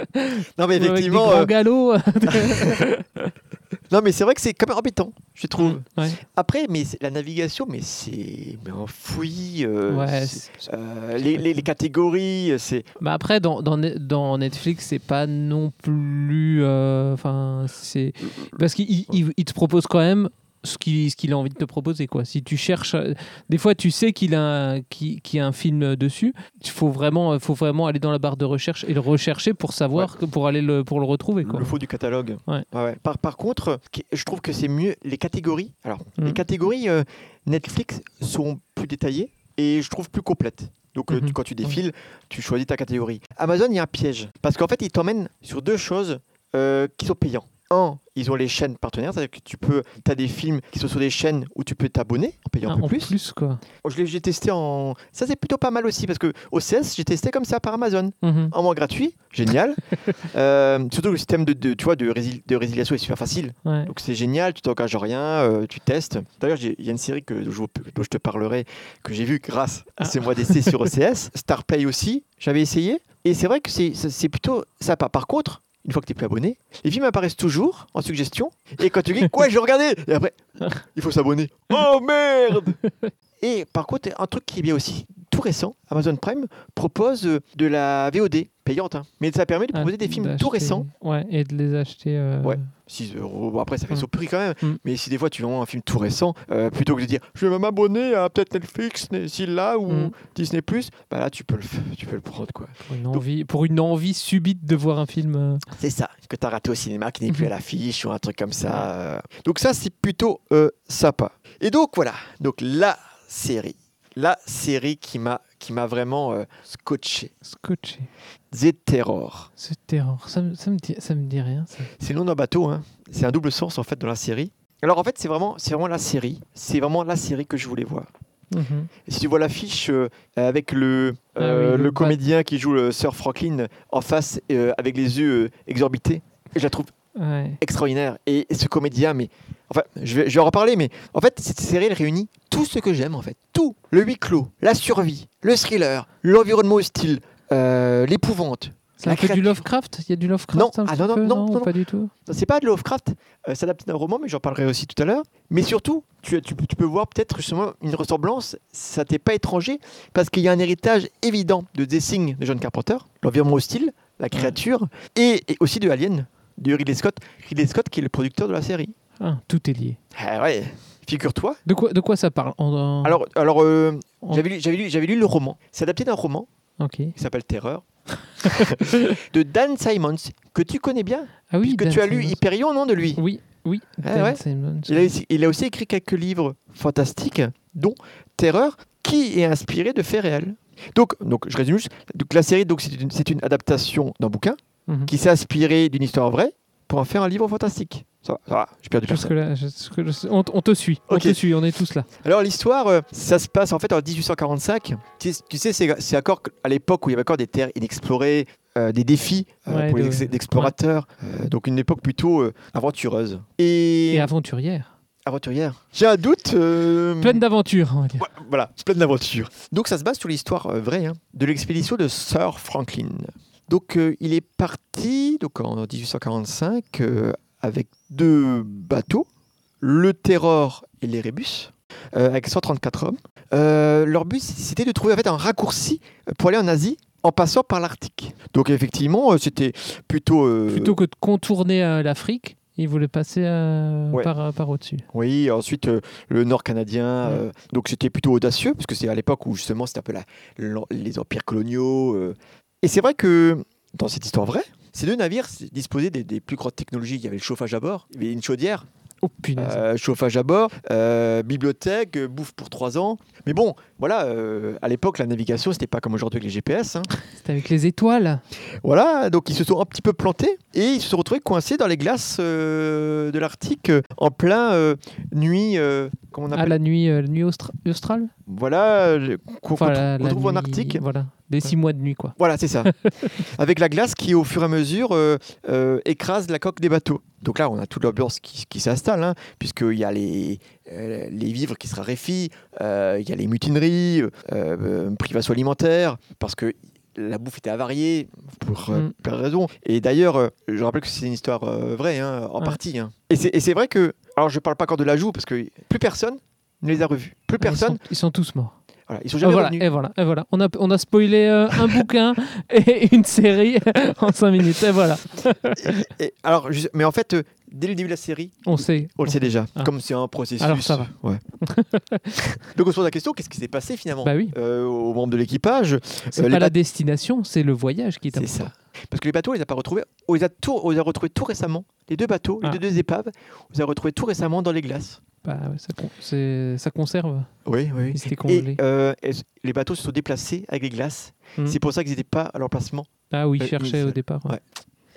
S2: Non, mais
S1: Ou avec des
S2: effectivement,
S1: grands
S2: euh,
S1: galops
S2: non, mais c'est vrai que c'est quand même embêtant, je trouve.
S1: ouais,
S2: Après, mais la navigation, mais c'est un fouillis. euh,
S1: ouais
S2: euh, les, les- les catégories, c'est.
S1: Bah après, dans, dans, Ne- dans Netflix, c'est pas non plus. Enfin, c'est. Parce qu'il il- il te propose quand même ce qu'il ce qu'il a envie de te proposer. Quoi. Si tu cherches, euh, des fois tu sais qu'il a, y a un film dessus, il faut vraiment, faut vraiment aller dans la barre de recherche et le rechercher pour savoir, pour, aller le, pour le retrouver. Quoi.
S2: Le faux du catalogue.
S1: Ouais.
S2: Par, par contre, je trouve que c'est mieux les catégories. Alors, les
S1: Mm.
S2: catégories euh, Netflix sont plus détaillées et je trouve plus complètes. Donc, euh,
S1: Mhm.
S2: tu- quand tu défiles, tu choisis ta catégorie. Amazon, il y a un piège. Parce qu'en fait, ils t'emmènent sur deux choses euh, qui sont payants. Un, ils ont les chaînes partenaires, c'est-à-dire que tu peux, as des films qui sont sur des chaînes où tu peux t'abonner en payant
S1: Ah,
S2: un peu
S1: en
S2: plus.
S1: quoi.
S2: Je l'ai j'ai testé en. Ça, c'est plutôt pas mal aussi parce que OCS, j'ai testé comme ça par Amazon.
S1: Mhm.
S2: En mois gratuit, génial. Euh, surtout le système de, de, tu vois, de, résil- de résiliation est super facile.
S1: Ouais.
S2: Donc c'est génial, tu t'engages rien, euh, tu testes. D'ailleurs, il y a une série que, dont je, dont je te parlerai, que j'ai vue grâce à
S1: Ah.
S2: ce mois d'essai sur OCS. Starplay aussi, j'avais essayé. Et c'est vrai que c'est plutôt sympa. Par contre, une fois que tu es plus abonné, les films apparaissent toujours en suggestion. Et quand tu dis, quoi, je vais regarder Et après, il faut s'abonner. Oh merde Et par contre, un truc qui est bien aussi, tout récent, Amazon Prime propose euh, de la VOD payante. hein. Mais ça permet de proposer des films tout récents.
S1: Ouais, et de les acheter. euh,
S2: Ouais. 6 euros. Bon, après, ça fait son prix quand même.
S1: Mm.
S2: Mais si des fois tu vois un film tout récent, euh, plutôt que de dire je vais m'abonner à peut-être Netflix, s'il là ou
S1: Mm.
S2: Disney, bah là tu peux le, tu peux le prendre. quoi.
S1: Pour une, envie, pour une envie subite de voir un film. euh,
S2: C'est ça, que tu as raté au cinéma, qui n'est plus à
S1: Mhm.
S2: l'affiche ou un truc comme ça. Donc, ça, c'est plutôt sympa. Et donc, voilà. Donc, la série. La série qui m'a qui m'a vraiment euh, scotché.
S1: scotché.
S2: The Terror.
S1: Ce terror. Ça, ça, me dit, ça me dit rien. ça.
S2: C'est le nom d'un bateau, hein. c'est un double sens en fait dans la série. Alors en fait c'est vraiment, c'est vraiment la série, c'est vraiment la série que je voulais voir.
S1: Mhm.
S2: Et si tu vois l'affiche euh, avec le,
S1: Ah
S2: euh,
S1: oui,
S2: le
S1: le
S2: comédien qui joue le Sir Franklin en face avec les yeux exorbités, je la trouve
S1: Ouais.
S2: extraordinaire. Et, ce comédien, mais enfin, je vais, je vais en reparler, mais en fait, cette série, elle réunit tout ce que j'aime, en fait. Tout. Le huis clos, la survie, le thriller, l'environnement hostile, euh, l'épouvante.
S1: C'est un peu du. Lovecraft? Il y a du Lovecraft
S2: Non,
S1: un
S2: ah
S1: petit
S2: non, non,
S1: peu?
S2: non,
S1: pas du tout.
S2: C'est pas de Lovecraft, euh, c'est adapté d'un roman, mais j'en parlerai aussi tout à l'heure. Mais surtout, tu, tu, tu peux voir peut-être justement une ressemblance, ça t'est pas étranger, parce qu'il y a un héritage évident de The Thing de John Carpenter, l'environnement hostile, la créature, et, et aussi de Alien, de Ridley Scott. Ridley Scott qui est le producteur de la série.
S1: Ah, tout est lié.
S2: Ah ouais, figure-toi.
S1: De quoi, de quoi ça parle En- en-
S2: Alors, alors euh,
S1: en-
S2: j'avais lu, lu, lu le roman. C'est adapté d'un roman
S1: Ok.
S2: qui s'appelle Terreur, de Dan Simons, que tu connais bien,
S1: Ah oui, Dan
S2: tu as lu. Hyperion, non, de lui
S1: Oui, oui.
S2: Ah
S1: Dan
S2: ouais. Il a, aussi, il a aussi écrit quelques livres fantastiques, dont Terreur, qui est inspiré de faits réels. Donc, donc je résume juste. Donc, la série, donc, c'est une, c'est une adaptation d'un bouquin
S1: Mhm.
S2: qui s'est inspiré d'une histoire vraie pour en faire un livre fantastique. Ça va, ça va, j'ai perdu personne.
S1: là, là, on, on te suit. On te suit, on est tous là.
S2: Alors l'histoire, euh, ça se passe en fait en 1845. Tu sais, tu sais, c'est encore à l'époque où il y avait encore des terres inexplorées, euh, des défis euh,
S1: Ouais,
S2: pour les
S1: de-
S2: explorateurs. Euh, donc une époque plutôt aventureuse. Et,
S1: Et aventurière.
S2: aventurière. J'ai un doute. euh,
S1: Pleine d'aventures, on va dire.
S2: Voilà, pleine d'aventures. Donc ça se base sur l'histoire euh, vraie hein, de l'expédition de Sir Franklin. Donc euh, il est parti donc en 1845 euh, avec deux bateaux, le Terror et l'Erebus, euh, avec 134 hommes. Leur but c'était de trouver en fait un raccourci pour aller en Asie en passant par l'Arctique. Donc effectivement c'était plutôt
S1: Plutôt que de contourner l'Afrique, il voulait passer euh,
S2: Ouais.
S1: par, par au-dessus.
S2: Oui, ensuite euh, le Nord canadien, euh, donc c'était plutôt audacieux, parce que c'est à l'époque où justement c'était un peu la- les empires coloniaux. Et c'est vrai que dans cette histoire vraie, ces deux navires disposaient des, plus grandes technologies. Il y avait le chauffage à bord, il y avait une chaudière,
S1: Oh punaise.
S2: euh, chauffage à bord, euh, bibliothèque, euh, bouffe pour trois ans. Mais bon, voilà, euh, à l'époque la navigation c'était pas comme aujourd'hui avec les GPS. hein.
S1: C'était avec les étoiles.
S2: Voilà, donc ils se sont un petit peu plantés et ils se sont retrouvés coincés dans les glaces de l'Arctique en plein nuit. comment on
S1: À
S2: appelle
S1: la nuit, la nuit austra- australe?
S2: Voilà, qu'on
S1: Enfin, la-
S2: trouve- en Arctique.
S1: Voilà, des six mois de nuit, quoi.
S2: Voilà, c'est ça. Avec la glace qui, au fur et à mesure, écrase la coque des bateaux. Donc là, on a toute l'ambiance qui, qui s'installe, hein, puisqu'il y a les, euh, les vivres qui se raréfient, euh, il y a les mutineries, euh, euh, privation alimentaire, parce que la bouffe était avariée, pour euh,
S1: Mm.
S2: plein de raisons. Et d'ailleurs, je rappelle que c'est une histoire vraie, hein, en
S1: Ouais.
S2: partie. hein. Et c'est et vrai que, alors je parle pas encore de l'ajout, parce que plus personne ne les a revus. Plus
S1: Ils sont,
S2: personne,
S1: ils sont tous morts.
S2: voilà, ils sont
S1: Et
S2: jamais
S1: voilà,
S2: revenus.
S1: et voilà, et voilà. On a, on a spoilé euh, un bouquin et une série en cinq minutes. Et voilà.
S2: Et alors, mais en fait, dès le début de la série,
S1: On sait.
S2: on le sait déjà.
S1: Ah.
S2: Comme c'est un processus.
S1: Alors, ça va.
S2: Ouais. Donc on se pose la question, qu'est-ce qui s'est passé finalement
S1: Bah oui.
S2: euh, aux membres de l'équipage
S1: C'est
S2: Euh,
S1: pas la destination, c'est le voyage qui est
S2: C'est
S1: important.
S2: ça. Parce que les bateaux, on les a pas retrouvés. On les a, tout, on les a retrouvés tout récemment. Les deux bateaux,
S1: Ah.
S2: les deux, deux épaves, on les a retrouvés tout récemment dans les glaces.
S1: Bah ça, con- c'est- ça conserve.
S2: Oui, oui.
S1: Ils étaient
S2: Et
S1: congelés.
S2: euh, les bateaux se sont déplacés avec les glaces.
S1: Mhm.
S2: C'est pour ça qu'ils n'étaient pas à leur placement.
S1: Ah oui,
S2: euh,
S1: ils cherchaient au départ. ouais.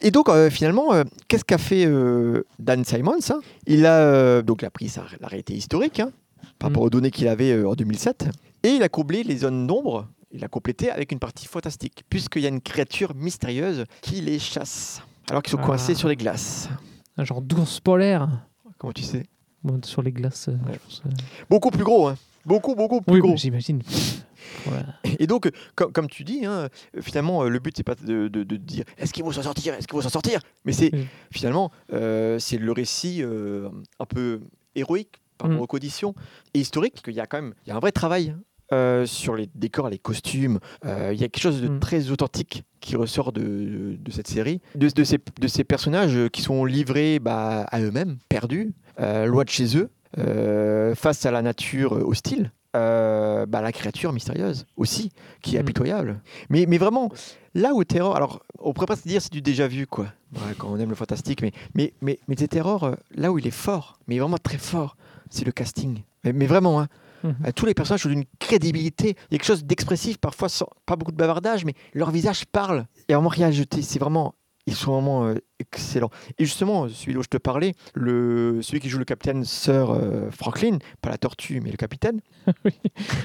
S2: Et donc, euh, finalement, euh, qu'est-ce qu'a fait euh, Dan Simons hein? Il a donc il a pris sa, la réalité historique hein, par rapport
S1: Mm.
S2: aux données qu'il avait en 2007 et il a comblé les zones d'ombre. Il a complété avec une partie fantastique, puisqu'il y a une créature mystérieuse qui les chasse, alors qu'ils sont
S1: Ah.
S2: coincés sur les glaces.
S1: Un genre d'ours polaire.
S2: Comment tu sais?
S1: Sur les glaces.
S2: Ouais.
S1: je pense.
S2: Beaucoup plus gros, hein Beaucoup, beaucoup plus
S1: Oui,
S2: gros.
S1: j'imagine. Voilà.
S2: Et donc, comme, tu dis, hein, finalement, le but, c'est pas de, de- de dire est-ce qu'ils vont s'en sortir Est-ce qu'ils vont s'en sortir? Mais c'est finalement, euh, c'est le récit euh, un peu héroïque par rapport
S1: Mm.
S2: aux conditions et historique, parce qu'il y a quand même il y a un vrai travail euh, sur les décors, les costumes. Euh, Il y a quelque chose de
S1: Mm.
S2: très authentique qui ressort de, de cette série, de, de ces, de ces personnages qui sont livrés bah, à eux-mêmes, perdus, euh, loin de chez eux, face à la nature hostile. Euh, bah, la créature mystérieuse aussi, qui est
S1: Mm.
S2: impitoyable. Mais, mais vraiment, là où Terror, alors on pourrait pas se dire c'est du déjà vu quoi, Ouais, quand on aime le fantastique, mais, mais, mais, mais c'est Terror, euh, là où il est fort, mais vraiment très fort, c'est le casting. Mais, mais vraiment, hein,
S1: Mhm.
S2: euh, tous les personnages ont une crédibilité, il y a quelque chose d'expressif, parfois sans, pas beaucoup de bavardage, mais leur visage parle. Il n'y a vraiment rien à jeter, c'est vraiment, ils sont vraiment euh, excellents. Et justement, celui dont je te parlais, le, celui qui joue le capitaine Sir euh, Franklin, pas la tortue, mais le capitaine,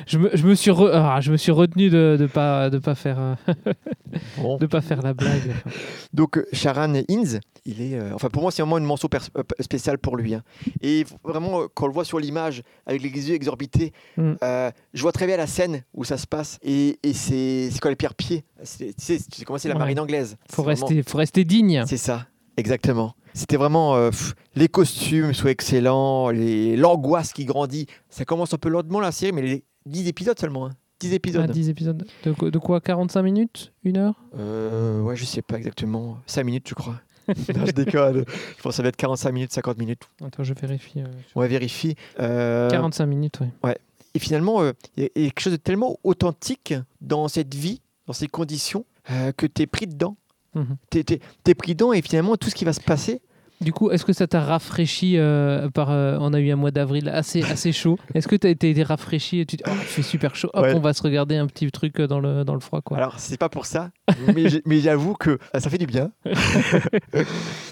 S1: Je, me, je, me suis re- ah, je me suis retenu de ne pas, de pas, faire, euh,
S2: Bon.
S1: de pas faire la blague.
S2: Donc euh, Sharan Inz, il est, euh, enfin pour moi c'est vraiment une mention spéciale pour lui. hein. Et vraiment quand on le voit sur l'image avec les yeux exorbités,
S1: Mm.
S2: euh, je vois très bien la scène où ça se passe et, et c'est c'est quand les pierres pieds. C'est- Tu sais, tu sais comment c'est la
S1: Ouais.
S2: marine anglaise?
S1: Faut
S2: C'est vraiment-
S1: rester, faut rester digne.
S2: C'est ça, exactement. C'était vraiment euh, pff, les costumes sont excellents, l'angoisse qui grandit. Ça commence un peu lentement la série, mais les 10 épisodes seulement. hein. 10
S1: Ah,
S2: épisodes.
S1: 10 épisodes. De, quoi- de quoi 45 minutes Une heure?
S2: Euh, ouais, je sais pas exactement. 5 minutes, je crois? non, je déconne. Je pense que ça va être 45 minutes, 50 minutes.
S1: Attends, je vérifie. euh,
S2: va vérifier. Euh,
S1: 45 minutes, oui.
S2: Et finalement, euh, il y a il y a quelque chose de tellement authentique dans cette vie, dans ces conditions, euh, que tu es pris dedans.
S1: Mhm.
S2: Tu es, pris dedans et finalement, tout ce qui va se passer.
S1: Du coup, est-ce que ça t'a rafraîchi euh, par, euh, On a eu un mois d'avril assez, assez chaud. Est-ce que tu as été rafraîchi et tu te dis, oh, il fait super chaud, hop,
S2: Ouais.
S1: on va se regarder un petit truc euh, dans le, dans le froid quoi.
S2: Alors, c'est pas pour ça, mais j'avoue que ça fait du bien.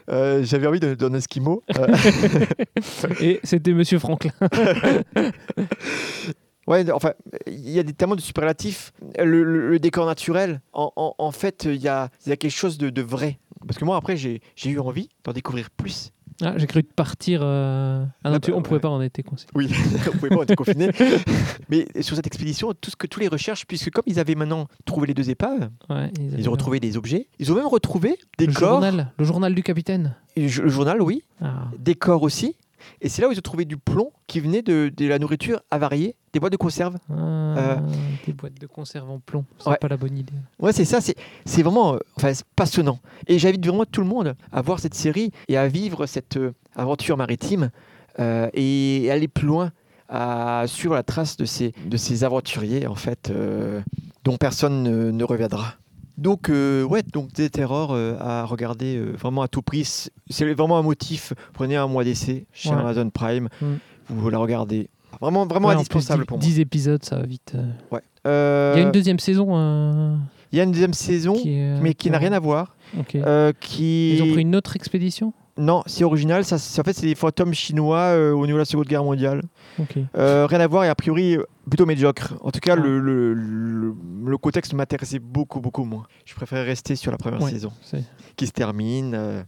S2: Euh, J'avais envie d'un esquimau.
S1: Et c'était Monsieur Franklin.
S2: Ouais, enfin, il y a des, tellement de superlatifs. Le, le- le décor naturel, en, en- en fait, il y a, il y a quelque chose de, de vrai. Parce que moi, après, j'ai eu envie d'en découvrir plus.
S1: Ah, J'ai cru partir. euh, Ah non,
S2: Ah
S1: tu-
S2: bah,
S1: on pouvait
S2: ouais.
S1: pas, on était concis.
S2: Oui, on pouvait pas, on était confinés. Mais sur cette expédition, tout ce que tous les recherches, puisque comme ils avaient maintenant trouvé les deux épaves,
S1: Ouais,
S2: ils ont retrouvé des objets. Ils ont même retrouvé des
S1: le
S2: corps.
S1: journal, le journal du capitaine.
S2: Le journal, oui.
S1: Ah.
S2: Des corps aussi. Et c'est là où ils ont trouvé du plomb qui venait de, de la nourriture avariée, des boîtes de conserve.
S1: Ah, Des boîtes de conserve en plomb, c'est
S2: Euh. Ouais.
S1: pas la bonne idée.
S2: Ouais, c'est ça, c'est vraiment euh, enfin, passionnant. Et j'invite vraiment tout le monde à voir cette série et à vivre cette euh, aventure maritime euh, et aller plus loin à suivre la trace de ces, de ces aventuriers, en fait, euh, dont personne ne, ne reviendra. Donc, euh, ouais, donc des terrors euh, à regarder euh, vraiment à tout prix. C'est- vraiment un motif. Prenez un mois d'essai chez
S1: Ouais.
S2: Amazon Prime,
S1: Mm.
S2: vous la regardez. Vraiment, vraiment
S1: Ouais, en plus,
S2: indispensable pour moi.
S1: 10 épisodes, ça va vite.
S2: Ouais.
S1: Il y a une deuxième saison.
S2: il y a une deuxième saison,
S1: qui est,
S2: mais qui n'a rien à voir. Qui...
S1: Ils ont pris une autre expédition?
S2: Non, c'est original. Ça, en fait, c'est des fantômes chinois euh, au niveau de la Seconde Guerre mondiale. Euh, rien à voir et a priori plutôt médiocre. En tout cas,
S1: Ah.
S2: le, le, le, le contexte m'intéressait beaucoup, beaucoup moins. Je préfère rester sur la première
S1: Ouais.
S2: saison qui se termine. euh.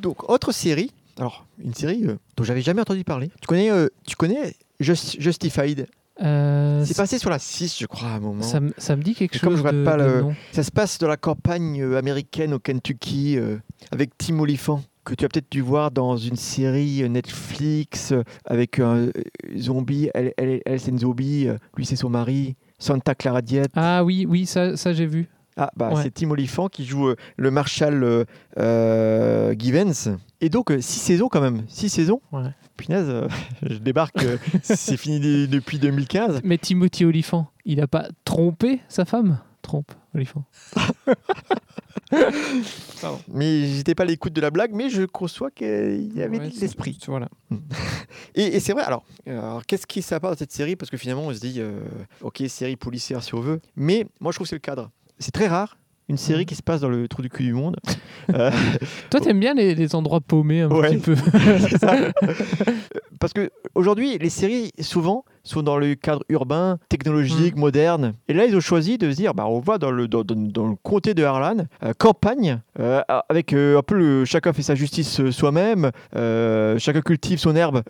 S2: Donc, autre série. Alors, une série dont j'avais jamais entendu parler. Tu connais, tu connais Just- Justified?
S1: Euh,
S2: C'est passé sur la 6, je crois, à un moment.
S1: ça,
S2: Ça,
S1: me- ça dit quelque chose.
S2: comme je regarde
S1: de-
S2: pas
S1: de
S2: le-
S1: nom.
S2: se passe dans la campagne américaine au Kentucky euh, avec Tim Oliphant que tu as peut-être dû voir dans une série Netflix euh, avec un euh, zombie. Elle, elle, elle, c'est une zombie. euh, lui, c'est son mari. Santa Clara Diet.
S1: Ah oui, oui, ça, ça j'ai vu.
S2: Ah, bah,
S1: Ouais.
S2: c'est Tim Oliphant qui joue euh, le Marshal euh, euh, Givens. Et donc, 6 saisons quand même. 6 saisons.
S1: Ouais.
S2: Punaise, je débarque. c'est fini depuis 2015.
S1: Mais Timothy Oliphant, il a pas trompé sa femme? Trompe, Oliphant.
S2: Mais j'étais pas à l'écoute de la blague, mais je conçois qu'il y avait
S1: Ouais,
S2: de l'esprit.
S1: Voilà.
S2: Et, et c'est vrai, alors, alors, qu'est-ce qui s'apporte dans cette série? Parce que finalement, on se dit, euh, ok, série policière si on veut. Mais moi, je trouve que c'est le cadre. C'est très rare, une série
S1: Mhm.
S2: qui se passe dans le trou du cul du monde. Euh,
S1: Toi, t'aimes bien les, les endroits paumés un
S2: Ouais.
S1: petit peu.
S2: ça. Parce que aujourd'hui, les séries, souvent, sont dans le cadre urbain, technologique,
S1: Mm.
S2: moderne. Et là, ils ont choisi de se dire, bah, on va dans le, dans, dans- dans le comté de Harlan, euh, campagne, euh, avec euh, un peu le, chacun fait sa justice soi-même, chacun cultive son herbe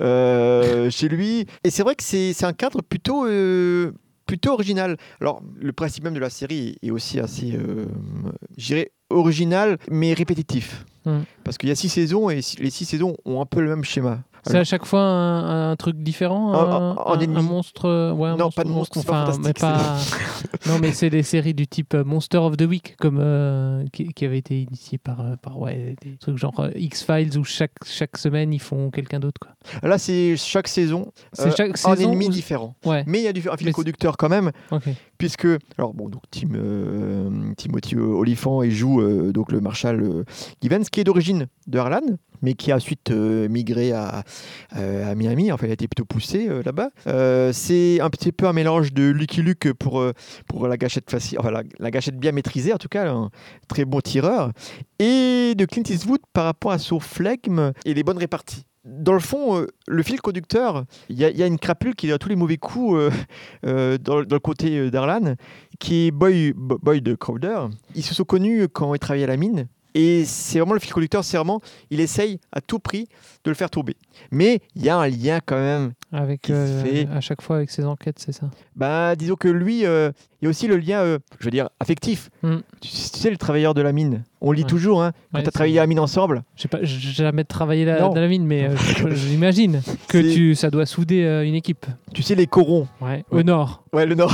S2: chez lui. Et c'est vrai que c'est c'est un cadre plutôt... plutôt original. Alors, le principe même de la série est aussi assez, euh, je dirais, original, mais répétitif.
S1: Mm.
S2: Parce qu'il y a six saisons et les six saisons ont un peu le même schéma.
S1: C'est à chaque fois un, un truc différent
S2: En-
S1: un, monstre ouais,
S2: Non,
S1: monstre,
S2: pas de monstre, pas
S1: enfin, mais
S2: fantastique,
S1: pas... non mais c'est des séries du type euh, Monster of the Week comme euh, qui, qui avait été initié par euh, par ouais des trucs genre X Files où chaque chaque semaine ils font quelqu'un d'autre quoi.
S2: Là, c'est chaque saison,
S1: c'est
S2: euh,
S1: chaque
S2: un
S1: saison
S2: ennemi différent.
S1: ouais.
S2: Mais il y a du, un fil
S1: Mais
S2: conducteur quand même, puisque alors bon donc Tim, euh, Timothy Oliphant il joue euh, donc le Marshal euh, Givens qui est d'origine de Harlan, mais qui a ensuite migré à, à Miami. Enfin, il a été plutôt poussé là-bas. C'est un petit peu un mélange de Lucky Luke pour pour la gâchette facile, enfin la, la gâchette bien maîtrisée en tout cas, un très bon tireur, et de Clint Eastwood par rapport à son flegme et les bonnes réparties. Dans le fond, euh, le fil conducteur, il y, a- il y a une crapule qui a tous les mauvais coups euh, euh, dans, dans le côté d'Arlan, qui est Boy, Bo- Boyd Crowder. Ils se sont connus quand ils travaillaient à la mine. Et c'est vraiment le fil conducteur, c'est vraiment, il essaye à tout prix de le faire tomber. Mais il y a un lien quand même.
S1: avec
S2: Qui se fait-
S1: à chaque fois avec ses enquêtes c'est ça?
S2: Bah, disons que lui, il y a aussi le lien, euh, je veux dire, affectif.
S1: Mm.
S2: Tu, sais, le travailleur de la mine, on lit
S1: Ouais.
S2: toujours, hein, quand
S1: Ouais,
S2: tu as travaillé à la mine ensemble.
S1: pas j'ai jamais travaillé
S2: Non.
S1: dans la mine mais euh, je- j'imagine que tu ça doit souder euh, une équipe
S2: Tu sais, les corons.
S1: ouais au nord
S2: Ouais, le Nord.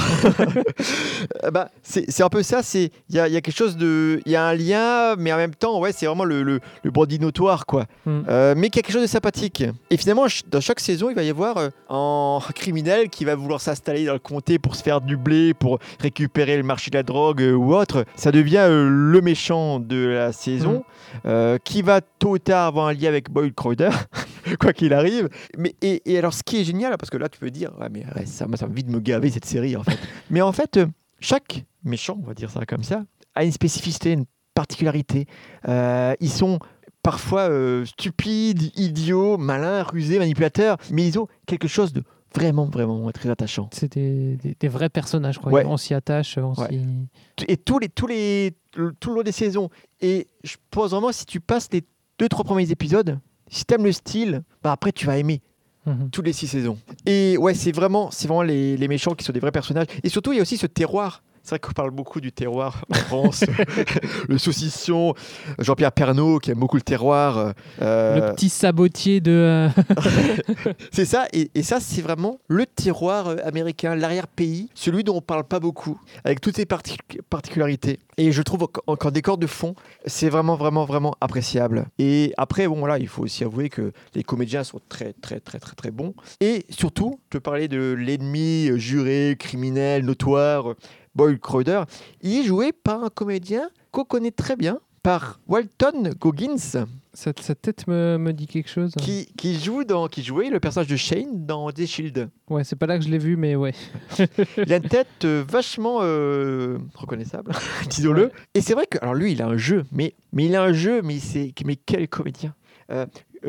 S2: Euh, bah, c'est un peu ça. Il y a, il y a quelque chose de. Il y a un lien, mais en même temps, ouais, c'est vraiment le, le, le bandit notoire, quoi.
S1: Mm.
S2: Mais quelque chose de sympathique. Et finalement, dans chaque saison, il va y avoir un criminel qui va vouloir s'installer dans le comté pour se faire du blé, pour récupérer le marché de la drogue euh, ou autre. Ça devient euh, le méchant de la saison, euh, qui va tôt ou tard avoir un lien avec Boyd Crowder, quoi qu'il arrive. Mais, et, et alors, ce qui est génial, parce que là, tu peux dire, ouais, mais ouais, ça, me vite de me gaver cette série, en fait. mais en fait, chaque méchant, on va dire ça comme ça, a une spécificité, une particularité. Euh, ils sont parfois euh, stupides, idiots, malins, rusés, manipulateurs, mais ils ont quelque chose de vraiment, vraiment très attachant.
S1: c'est des, des- des vrais personnages quoi
S2: Ouais.
S1: on s'y attache on
S2: Ouais.
S1: s'y
S2: Et tous les, tous les, le- tout le long des saisons. Et je pense vraiment, si tu passes les deux, trois premiers épisodes, si t'aimes le style, bah après tu vas aimer
S1: Mhm.
S2: toutes les six saisons. Et ouais, c'est vraiment, c'est vraiment les, les méchants qui sont des vrais personnages. Et surtout, il y a aussi ce terroir. C'est vrai qu'on parle beaucoup du terroir en France. le saucisson, Jean-Pierre Pernaud qui aime beaucoup le terroir. euh,
S1: le petit sabotier de euh,
S2: C'est ça, et, et ça, c'est vraiment le terroir euh, américain, l'arrière-pays, celui dont on parle pas beaucoup, avec toutes ses partic- particularités. Et je trouve qu'en décor de fond, c'est vraiment, vraiment, vraiment appréciable. Et après, bon, voilà, il faut aussi avouer que les comédiens sont très, très, très, très, très bons. Et surtout, je parlais de l'ennemi juré, criminel, notoire, Boyd Crowder. Il est joué par un comédien qu'on connaît très bien, par Walton Goggins.
S1: cette, cette tête me, me dit quelque chose
S2: qui, qui joue dans qui jouait le personnage de Shane dans The Shield.
S1: ouais c'est pas là que je l'ai vu mais ouais
S2: Il a une tête euh, vachement euh, reconnaissable, disons-le.
S1: Ouais.
S2: Et c'est vrai que alors lui, il a un jeu, mais mais il a un jeu, mais c'est mais quel comédien. Euh,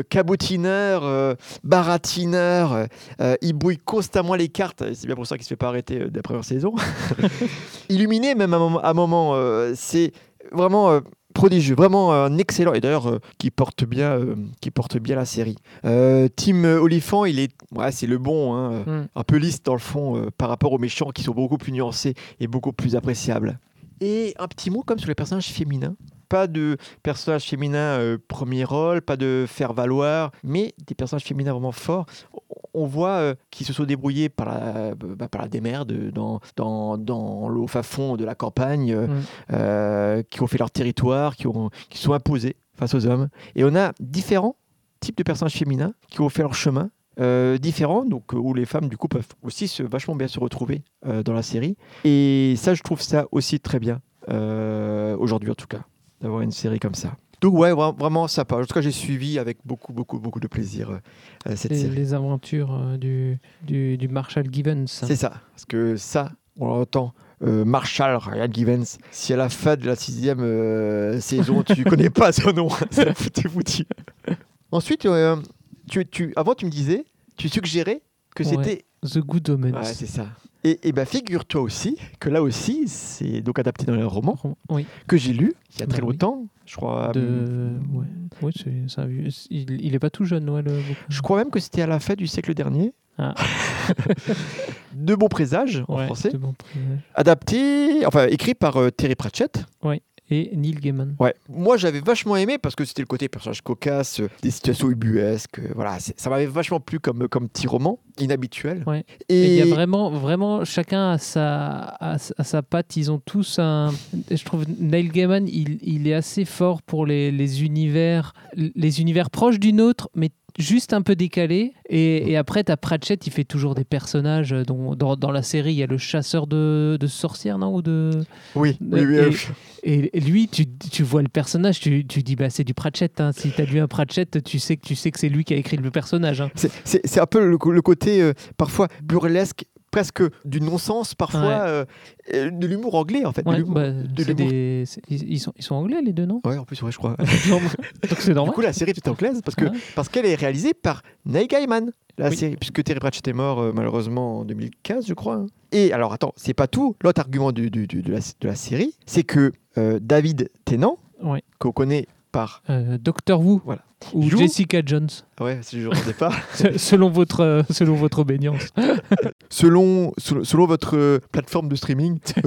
S2: cabotineur, euh, baratineur, euh, euh, il brouille constamment les cartes. C'est bien pour ça qu'il se fait pas arrêter euh, dès la première saison. Illuminé même à un moment. euh, c'est vraiment euh, prodigieux, vraiment un excellent. Et d'ailleurs, euh, qui porte bien, euh, qui porte bien la série. Euh, Tim Oliphant, il est, ouais, c'est le bon. hein, euh,
S1: Mm.
S2: un peu lisse dans le fond euh, par rapport aux méchants qui sont beaucoup plus nuancés et beaucoup plus appréciables. Et un petit mot comme sur les personnages féminins. Pas de personnages féminins euh, premier rôle, pas de faire valoir, mais des personnages féminins vraiment forts. on voit euh, qu'ils se sont débrouillés par la, bah, par la démerde dans, dans, dans le fin fond de la campagne, euh,
S1: Mm.
S2: euh, qui ont fait leur territoire, qui, ont, qui sont imposés face aux hommes. Et on a différents types de personnages féminins qui ont fait leur chemin. euh, différents, donc euh, où les femmes du coup peuvent aussi se, vachement bien se retrouver euh, dans la série. Et ça, je trouve ça aussi très bien euh, aujourd'hui en tout cas, d'avoir une série comme ça. Donc ouais, vra- vraiment sympa. En tout cas, j'ai suivi avec beaucoup, beaucoup, beaucoup de plaisir euh, cette
S1: Les,
S2: série.
S1: les aventures euh, du, du, du Marshall Givens.
S2: C'est ça, parce que ça, on l'entend. euh, Marshall Ryan Givens, si à la fin de la sixième euh, saison tu connais pas son nom, ça t'es foutu. Ensuite, euh, tu, tu, avant tu me disais, tu suggérais que
S1: Ouais.
S2: c'était
S1: The Good Omens.
S2: Ouais, c'est ça. Et, et ben figure-toi aussi que là aussi, c'est donc adapté dans un roman
S1: oui.
S2: que j'ai lu il y a très
S1: Bah oui.
S2: longtemps. Je crois.
S1: De...
S2: euh,
S1: Ouais. Ouais, c'est c'est un vieux- Il, il est pas tout jeune, Noël.
S2: Je crois même que c'était à la fin du siècle dernier.
S1: Ah.
S2: de bons présages en
S1: Ouais,
S2: français.
S1: de bon présage.
S2: Adapté, enfin écrit par euh, Terry Pratchett.
S1: Et Neil Gaiman.
S2: Ouais. Moi j'avais vachement aimé parce que c'était le côté personnage cocasse, euh, des situations ubuesques. euh, voilà, ça m'avait vachement plu comme, comme petit roman, inhabituel.
S1: Ouais. Et il y a vraiment, vraiment, chacun a sa, sa- a sa patte. Ils ont tous un. Je trouve Neil Gaiman, il, il est assez fort pour les, les univers, les univers proches du nôtre, mais juste un peu décalés. Et, et après, t'as Pratchett, il fait toujours des personnages. Dont, dans, dans la série, il y a le chasseur de, de sorcières, non Ou de.
S2: oui, oui, oui,
S1: et-
S2: oui.
S1: Et lui, tu, tu vois le personnage, tu, tu dis bah c'est du Pratchett. hein. Si t'as lu un Pratchett, tu sais que tu sais que c'est lui qui a écrit le personnage. hein.
S2: C'est- un peu le, le côté euh, parfois burlesque, presque du non-sens, parfois
S1: Ouais.
S2: euh, euh, de l'humour anglais en fait.
S1: Ouais, bah,
S2: de
S1: des- ils, sont, ils sont anglais les deux, non?
S2: Ouais, en plus, ouais, je crois.
S1: Donc c'est
S2: Du coup, la série est anglaise parce que
S1: Ouais.
S2: parce qu'elle est réalisée par Neil Gaiman. La
S1: Oui.
S2: série, puisque Terry Pratchett est mort euh, malheureusement en 2015, je crois. hein. Et alors, attends, c'est pas tout. L'autre argument du- du- du- de, la, de la série, c'est que euh, David Tennant, qu'on connaît par.
S1: Doctor Who
S2: Voilà.
S1: Ou Jessica Jones,
S2: Ouais, si je ne sais pas.
S1: se- selon votre euh, selon votre obédience.
S2: selon, selon, selon votre euh, plateforme de streaming.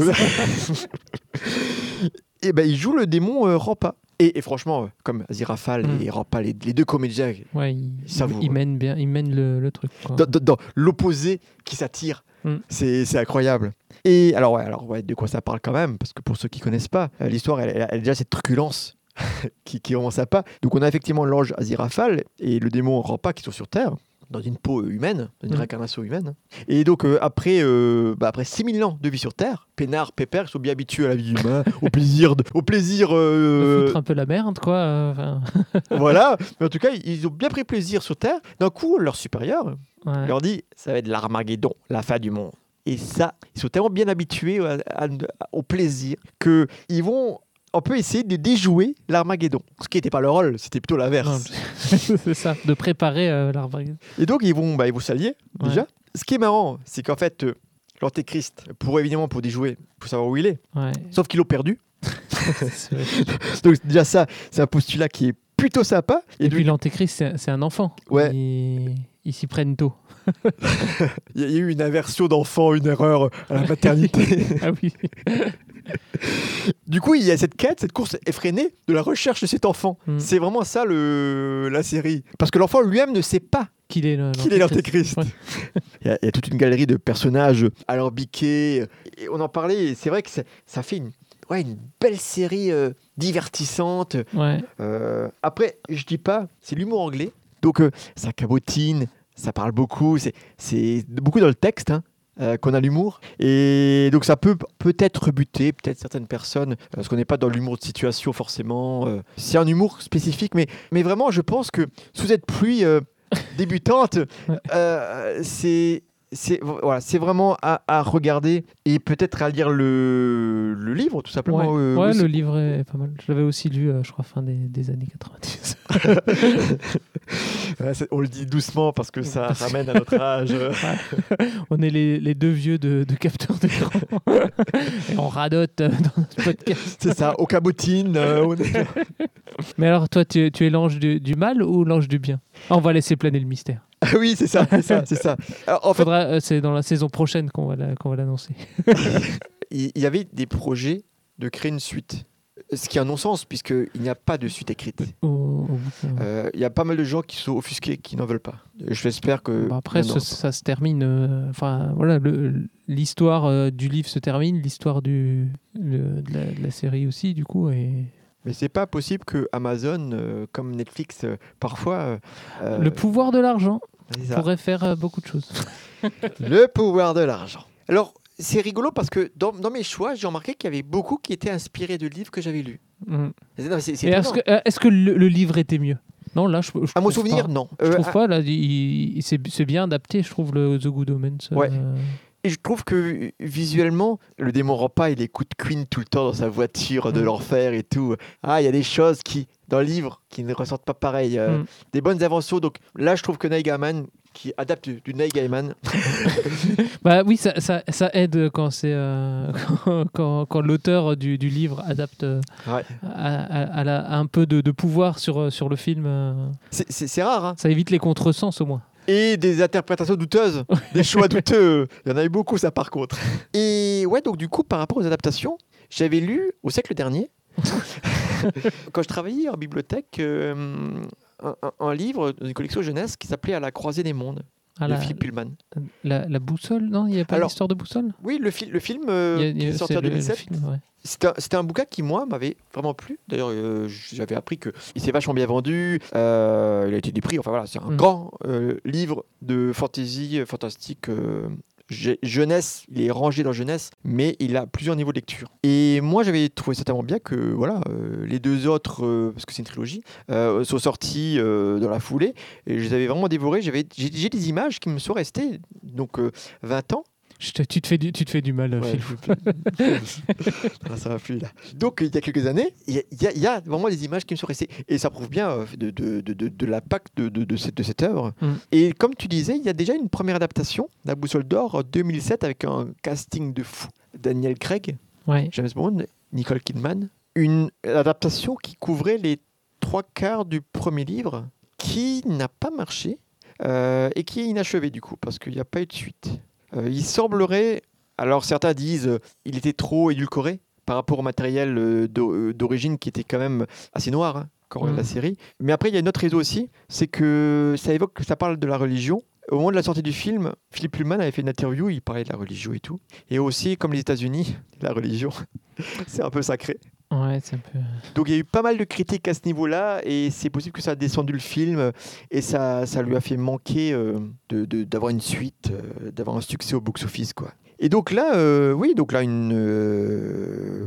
S2: et ben, il joue le démon euh, Rampa. Et, et franchement, euh, comme Aziraphale
S1: Mm.
S2: et Rampa, les, les deux comédiens,
S1: Ouais, il, mène bien, il mène le, le truc. quoi.
S2: dans, dans- dans l'opposé qui s'attire,
S1: Mm.
S2: c'est c'est incroyable. Et alors, ouais, alors ouais, de quoi ça parle quand même Parce que pour ceux qui connaissent pas, euh, l'histoire, elle, elle a déjà cette truculence qui, qui est vraiment sympa. Donc, on a effectivement l'ange Aziraphale et le démon Rampa qui sont sur Terre. Dans une peau humaine, dans une
S1: Mm.
S2: réincarnation humaine. Et donc, euh, après, euh, bah, après 6000 ans de vie sur Terre, Pénard, Pépère, ils sont bien habitués à la vie humaine, au plaisir. De, au plaisir
S1: De
S2: euh,
S1: foutre un peu la merde, quoi. euh,
S2: voilà. Mais en tout cas, ils ont bien pris plaisir sur Terre. D'un coup, leur supérieur,
S1: ouais.
S2: leur dit ça va être l'Armageddon, la fin du monde. Et ça, ils sont tellement bien habitués à- à- au plaisir que ils vont un peu essayer de déjouer l'Armageddon. Ce qui n'était pas leur rôle, c'était plutôt l'inverse.
S1: c'est ça, de préparer euh, l'arbre.
S2: Et donc ils vont, bah, ils vont s'allier
S1: Ouais.
S2: déjà. Ce qui est marrant, c'est qu'en fait, euh, l'Antéchrist, pour évidemment pour déjouer, il faut savoir où il est.
S1: Ouais.
S2: Sauf qu'ils l'ont perdu. Donc déjà ça, c'est un postulat qui est plutôt sympa.
S1: Et, puis l'antéchrist, c'est un enfant.
S2: Ouais.
S1: Ils ils s'y prennent tôt.
S2: il y a eu une inversion d'enfant, une erreur à la maternité.
S1: Ah oui.
S2: Du coup, il y a cette quête, cette course effrénée de la recherche de cet enfant.
S1: Mm.
S2: C'est vraiment ça le, la série. Parce que l'enfant lui-même ne sait pas
S1: Qu'il est
S2: l'antéchrist.
S1: Ouais.
S2: Il, y a, il y a toute une galerie de personnages alambiqués. Et on en parlait, c'est vrai que ça, fait une, ouais, une belle série euh, divertissante.
S1: Ouais.
S2: Euh, après, je dis pas, c'est l'humour anglais. Donc, euh, ça cabotine, ça parle beaucoup. C'est, c'est beaucoup dans le texte. hein, euh, qu'on a l'humour. Et donc ça peut peut-être buter peut-être certaines personnes euh, parce qu'on n'est pas dans l'humour de situation forcément euh, c'est un humour spécifique mais mais vraiment je pense que sous cette pluie euh, débutante c'est c'est voilà, c'est vraiment à, à regarder et peut-être à lire le, le livre tout simplement.
S1: Ouais,
S2: euh,
S1: Ouais, le livre est pas mal. Je l'avais aussi lu, euh, je crois, fin des, des années 90.
S2: Ouais, on le dit doucement parce que ça
S1: Parce que-
S2: ramène à notre âge.
S1: on est les, les deux vieux de, de capteurs d'écran. Et on radote euh, dans notre podcast.
S2: c'est ça, au cabotine. euh, on est-
S1: Mais alors, toi, tu, tu es l'ange du, du mal ou l'ange du bien? Ah, On va laisser planer le mystère.
S2: Ah oui, c'est ça, c'est ça, c'est ça. Alors, en fait,
S1: euh, c'est dans la saison prochaine qu'on va la- qu'on va l'annoncer.
S2: il y avait des projets de créer une suite. Ce qui est un non-sens, puisqu'il n'y a pas de suite écrite.
S1: Au bouquin.
S2: Euh, Il y a pas mal de gens qui sont offusqués, qui n'en veulent pas. J'espère que.
S1: Bah, après, ça, se termine. euh, Enfin, voilà, l'histoire euh, du livre se termine, l'histoire de, la, de la série aussi, du coup. Et
S2: Mais c'est pas possible que Amazon, euh, comme Netflix, euh, parfois. euh,
S1: le pouvoir de l'argent
S2: c'est ça.
S1: pourrait faire euh, beaucoup de choses.
S2: Le pouvoir de l'argent. Alors, c'est rigolo parce que dans, dans mes choix, j'ai remarqué qu'il y avait beaucoup qui étaient inspirés de livres que j'avais lus.
S1: Mm.
S2: C'est- non, c'est- c'est
S1: Et est-ce
S2: étonnant.
S1: que, euh, est-ce que le, le livre était mieux? Non, là, je, je
S2: À mon
S1: trouve
S2: souvenir,
S1: pas.
S2: non.
S1: Je
S2: Euh,
S1: trouve
S2: à-
S1: pas, là, il, il- c'est c'est bien adapté, je trouve, le The Good Omens. euh,
S2: Ouais. Et je trouve que visuellement, le démon rampa, il écoute Queen tout le temps dans sa voiture de
S1: Mm.
S2: l'enfer et tout. Ah, il y a des choses qui, dans le livre, qui ne ressortent pas pareil. Euh,
S1: Mm.
S2: Des bonnes inventions. Donc là, je trouve que Neil Gaiman, qui adapte du, Neil Gaiman,
S1: Bah oui, ça, ça, ça aide quand c'est euh, quand, quand- quand l'auteur du, du livre adapte euh,
S2: Ouais.
S1: à, à- à la- à un peu de, de pouvoir sur, sur le film.
S2: c'est rare. hein.
S1: ça évite les contresens au moins.
S2: Et des interprétations douteuses, des choix douteux. Il y en a eu beaucoup, ça, par contre. Et ouais, donc du coup, par rapport aux adaptations, j'avais lu au siècle dernier, quand je travaillais en bibliothèque, euh, un, un- un livre d'une collection jeunesse qui s'appelait À la croisée des mondes,
S1: Ah,
S2: de
S1: la,
S2: Philippe Pullman.
S1: la, la boussole, non Il n'y a pas
S2: Alors,
S1: d'histoire de boussole
S2: Oui, le, fil- le film euh,
S1: a-
S2: qui est sorti en
S1: le- le
S2: 2007,
S1: film, ouais.
S2: c'était un, bouquin qui, moi, m'avait vraiment plu. D'ailleurs, euh, j'avais appris qu'il s'est vachement bien vendu, euh, il a été des prix, enfin voilà, c'est un
S1: Mm.
S2: grand livre de fantasy, fantastique, jeunesse, il est rangé dans jeunesse, mais il a plusieurs niveaux de lecture. Et moi, j'avais trouvé ça tellement bien que, voilà, euh, les deux autres, euh, parce que c'est une trilogie, euh, sont sortis dans la foulée, et je les avais vraiment dévorés, j'ai des images qui me sont restées, donc euh, 20 ans,
S1: Je te- tu, te fais du, tu te fais du mal,
S2: Ouais,
S1: Phil.
S2: Ah, ça va plus là. Donc il y a quelques années, il y a, y y vraiment des images qui me sont restées et ça prouve bien euh, de, de, de, de- de l'impact de, de, de cette, de cette œuvre.
S1: Mm.
S2: Et comme tu disais, il y a déjà une première adaptation, La Boussole d'Or, en 2007 avec un casting de fou. Daniel Craig,
S1: Ouais.
S2: James Bond, Nicole Kidman. Une adaptation qui couvrait les trois quarts du premier livre, qui n'a pas marché euh, et qui est inachevé du coup, parce qu'il n'y a pas eu de suite. Euh, il semblerait, alors certains disent euh, il était trop édulcoré par rapport au matériel euh, d'o- d'origine qui était quand même assez noir hein, quand on regarde
S1: Mm.
S2: la série. Mais après, il y a une autre raison aussi, c'est que ça évoque, ça parle de la religion. Au moment de la sortie du film, Philippe Pullman avait fait une interview, il parlait de la religion et tout. Et aussi, comme les États-Unis, la religion, c'est un peu sacré.
S1: Peu.
S2: Donc il y a eu pas mal de critiques à ce niveau-là, et c'est possible que ça a descendu le film, euh, et ça, ça lui a fait manquer euh, de- de- d'avoir une suite, euh, d'avoir un succès au box-office. quoi. Et donc là, euh, oui, donc là, une, euh,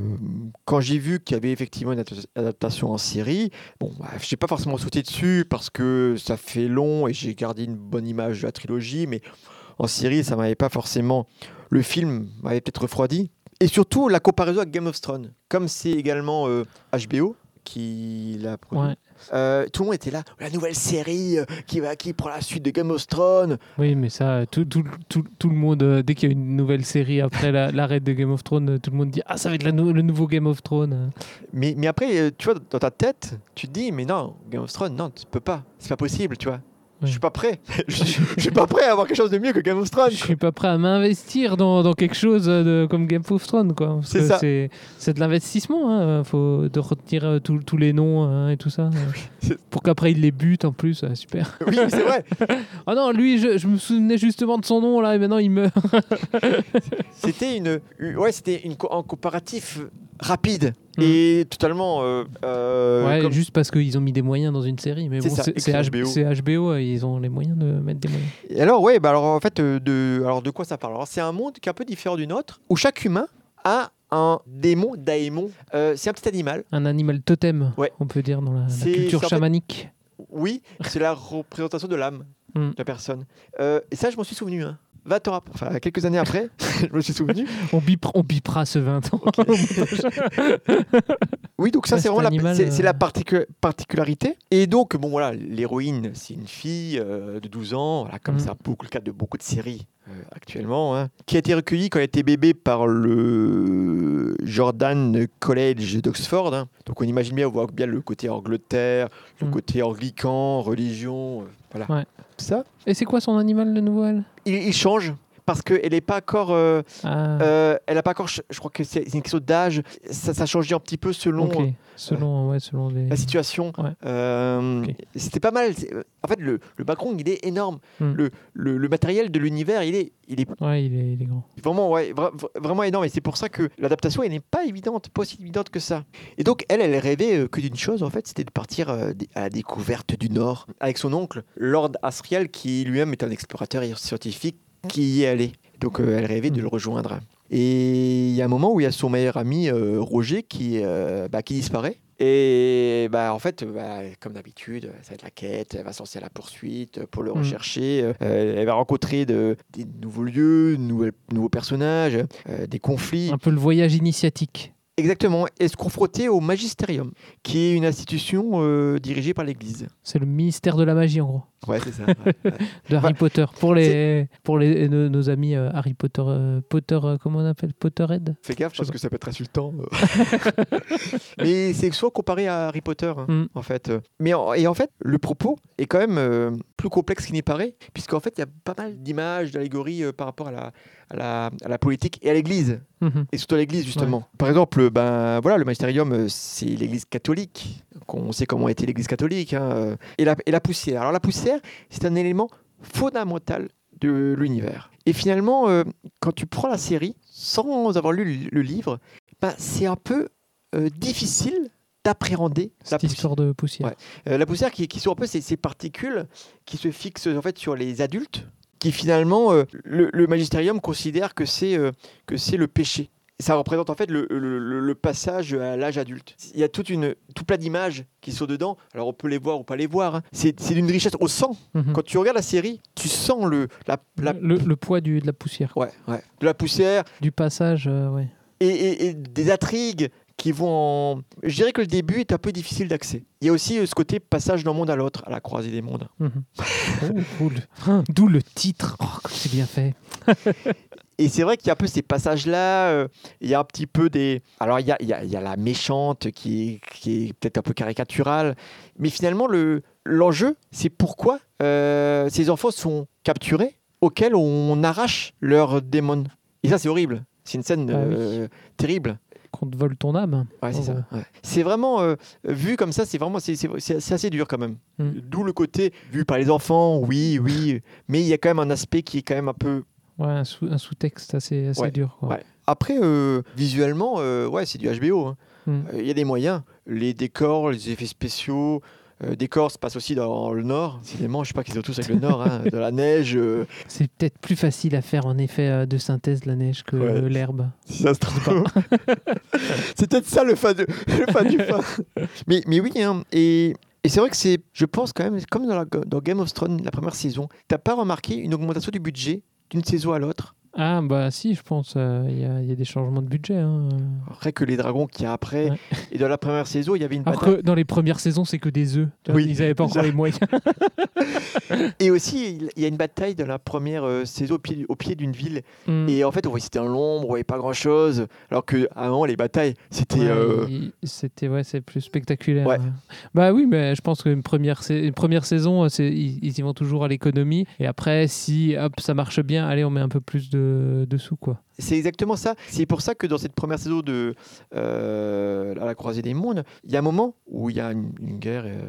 S2: quand j'ai vu qu'il y avait effectivement une adapta- adaptation en série, bon, bah, je n'ai pas forcément sauté dessus parce que ça fait long et j'ai gardé une bonne image de la trilogie, mais en série, ça m'avait pas forcément. Le film m'avait peut-être refroidi. Et surtout, la comparaison avec Game of Thrones. Comme c'est également euh, HBO qui l'a produit.
S1: Ouais.
S2: Euh, tout le monde était là, la nouvelle série euh, qui, va, qui prend la suite de Game of Thrones.
S1: Oui, mais ça, tout, tout, tout, tout le monde, euh, dès qu'il y a une nouvelle série après la- l'arrêt de Game of Thrones, euh, tout le monde dit Ah, ça va être la nou- le nouveau Game of Thrones.
S2: Mais, mais après, euh, tu vois, dans ta tête, tu te dis, mais non, Game of Thrones, non, tu peux pas. C'est pas possible, tu vois. Je suis pas prêt. je, je suis pas prêt à avoir quelque chose de mieux que Game of Thrones.
S1: Je suis pas prêt à m'investir dans, dans quelque chose de, comme Game of Thrones, quoi.
S2: C'est ça.
S1: C'est de l'investissement, hein. faut de retenir euh, tous les noms hein, et tout ça. Pour qu'après il les bute en plus, euh, super.
S2: Oui, c'est vrai.
S1: Ah non, lui, je, je me souvenais justement de son nom là, et maintenant il meurt.
S2: C'était une, ouais, c'était une co- un comparatif rapide
S1: Mm.
S2: et totalement. euh, euh,
S1: ouais,
S2: comme-
S1: juste parce qu'ils ont mis des moyens dans une série. Mais
S2: C'est
S1: bon, c'est HBO,
S2: HBO.
S1: euh, ils ont les moyens de mettre des moyens.
S2: Et alors, ouais, bah alors en fait, de, alors de quoi ça parle? Alors, c'est un monde qui est un peu différent du nôtre, où chaque humain a un démon, daémon. Euh, c'est un petit animal.
S1: Un animal totem,
S2: Ouais.
S1: on peut dire, dans la, culture
S2: c'est en fait-
S1: chamanique.
S2: Oui, c'est la représentation de l'âme
S1: Mm.
S2: de la personne. Et ça, je m'en suis souvenu. Hein. 20 ans après, enfin quelques années après, je me suis souvenu.
S1: On, bipera, on bipera ce 20 ans.
S2: Oui, donc ça,
S1: Ouais,
S2: c'est vraiment la,
S1: animal,
S2: c'est, la
S1: euh,
S2: particu- particularité. Et donc, bon, voilà, l'héroïne, c'est une fille euh, de 12 ans, voilà, comme
S1: Mm.
S2: un beaucoup le cas de beaucoup de séries euh, actuellement, hein, qui a été recueillie quand elle était bébé par le Jordan College d'Oxford. hein. Donc, on imagine bien, on voit bien le côté Angleterre, le
S1: Mm.
S2: côté anglican, religion, euh, voilà.
S1: Ouais.
S2: Ça.
S1: Et c'est quoi son animal, le nouveau elle
S2: Il, il change. Parce qu'elle n'est pas encore. euh,
S1: Ah,
S2: euh, elle a pas encore. Je je crois que c'est une question d'âge. Ça, ça changeait un petit peu selon.
S1: Selon, ouais, selon les.
S2: la situation.
S1: Ouais.
S2: Euh. C'était pas mal. En fait, le, le background, il est énorme.
S1: Hmm.
S2: Le, le, le matériel de l'univers, il est, il est
S1: Ouais, il est, il est grand.
S2: vraiment, ouais, vra- vra- vraiment énorme. Et c'est pour ça que l'adaptation, elle n'est pas évidente, pas aussi évidente que ça. Et donc, elle, elle rêvait que d'une chose, en fait, c'était de partir à la découverte du Nord avec son oncle, Lord Asriel, qui lui-même est un explorateur scientifique qui y est allé. Donc, euh, elle rêvait de le rejoindre. Et il y a un moment où il y a son meilleur ami euh, Roger qui, euh, bah, qui disparaît. Et bah, en fait, bah, comme d'habitude, ça va être la quête, elle va se lancer à la poursuite pour le
S1: Mm.
S2: rechercher. Euh, elle va rencontrer de, des nouveaux lieux, de nouveaux personnages, euh, des conflits.
S1: Un peu le voyage initiatique.
S2: Exactement, et se confronter au Magisterium, qui est une institution euh, dirigée par l'Église.
S1: C'est le ministère de la magie, en gros,
S2: Ouais, c'est ça. ouais, ouais.
S1: de Harry
S2: Ouais.
S1: Potter. Pour les, pour les, nos, nos amis euh, Harry Potter, euh, Potter, euh, comment on appelle? Potterhead?
S2: Fais gaffe
S1: Je
S2: parce que ça peut être insultant. Mais c'est soit comparé à Harry Potter, hein,
S1: Mm.
S2: en fait. Mais en, et en fait, le propos est quand même plus complexe qu'il n'y paraît, puisqu'en fait, il y a pas mal d'images, d'allégories par rapport à la, à, la, à la politique et à l'Église.
S1: Mhm.
S2: et surtout à l'église justement. Par exemple, ben voilà, le magisterium, euh, c'est l'église catholique. On sait comment était l'église catholique. hein, Et, la, et la poussière. Alors la poussière, c'est un élément fondamental de l'univers. Et finalement, euh, quand tu prends la série sans avoir lu le, livre, ben, c'est un peu euh, difficile d'appréhender la
S1: Cette
S2: poussière.
S1: histoire de poussière.
S2: Ouais. Euh, la poussière qui, qui sont un peu ces, ces particules qui se fixent en fait sur les adultes, qui finalement le, le magisterium considère que c'est que c'est le péché. Ça représente en fait le, le- le- le passage à l'âge adulte. Il y a toute une, tout plein d'images qui sont dedans. Alors on peut les voir ou pas les voir. hein. C'est d'une richesse au sang.
S1: Mhm.
S2: Quand tu regardes la série, tu sens le, la, la-
S1: Le, le poids du, de la poussière,
S2: ouais, ouais, de la poussière
S1: du passage, euh, ouais.
S2: et, et- et des intrigues qui vont en... Je dirais que le début est un peu difficile d'accès. Il y a aussi euh, ce côté passage d'un monde à l'autre, à la croisée des mondes.
S1: Mhm. Oh, cool. Hein, D'où le titre. Oh, comme c'est bien fait.
S2: Et c'est vrai qu'il y a un peu ces passages-là, euh, il y a un petit peu des... Alors il y a, il y a- il y a la méchante qui est, qui est peut-être un peu caricaturale, mais finalement le, l'enjeu, c'est pourquoi euh, ces enfants sont capturés, auxquels on arrache leur démon. Et ça c'est horrible, c'est une scène
S1: Ah oui.
S2: euh, terrible.
S1: Qu'on te vole ton âme.
S2: Ouais, c'est
S1: Oh.
S2: ça. ouais. C'est vraiment euh, vu comme ça, c'est vraiment c'est, c'est- c'est- c'est assez dur quand même.
S1: Mm.
S2: D'où le côté vu par les enfants, oui, oui, mais il y a quand même un aspect qui est quand même un peu
S1: Ouais, un, sous- un sous-texte assez, assez
S2: Ouais,
S1: dur. quoi.
S2: ouais. Après, euh, visuellement, euh, ouais, c'est du HBO. hein.
S1: Mm.
S2: Euh, Il y a des moyens. Les décors, les effets spéciaux. Euh, décors se passe aussi dans le nord. Décidément, je sais pas qu'ils sont tous avec le nord. hein. De la neige.
S1: C'est peut-être plus facile à faire en effet de synthèse la neige que
S2: Ouais.
S1: l'herbe.
S2: si ça se trouve. c'est peut-être ça le fan, de- le fan du fan. Mais, mais oui, hein, et, et c'est vrai que c'est, je pense quand même, comme dans, la- dans Game of Thrones, la première saison, t'as pas remarqué une augmentation du budget d'une saison à l'autre
S1: Ah bah si, je pense. euh, Il y, a- il y a des changements de budget. hein.
S2: Après que les dragons qu'il y a après.
S1: Ouais.
S2: Et dans la première saison, il y avait une
S1: que dans les premières saisons, c'est que des œufs.
S2: Oui,
S1: Ils n'avaient pas encore les moyens.
S2: Et aussi, il- y a une bataille dans la première euh, saison au pied, au pied d'une ville.
S1: Mm.
S2: Et en fait, on voyait c'était un l'ombre, on voyait pas grand chose. Alors que avant, les batailles, c'était.
S1: Ouais,
S2: euh,
S1: C'était ouais, c'est plus spectaculaire.
S2: Ouais.
S1: Bah oui, mais je pense qu'une première, une première saison, c'est, ils, ils y vont toujours à l'économie. Et après, si hop, ça marche bien, allez, on met un peu plus de, de sous. Quoi.
S2: C'est exactement ça. C'est pour ça que dans cette première saison de euh, la croisée des mondes, il y a un moment où il y a une, guerre. euh,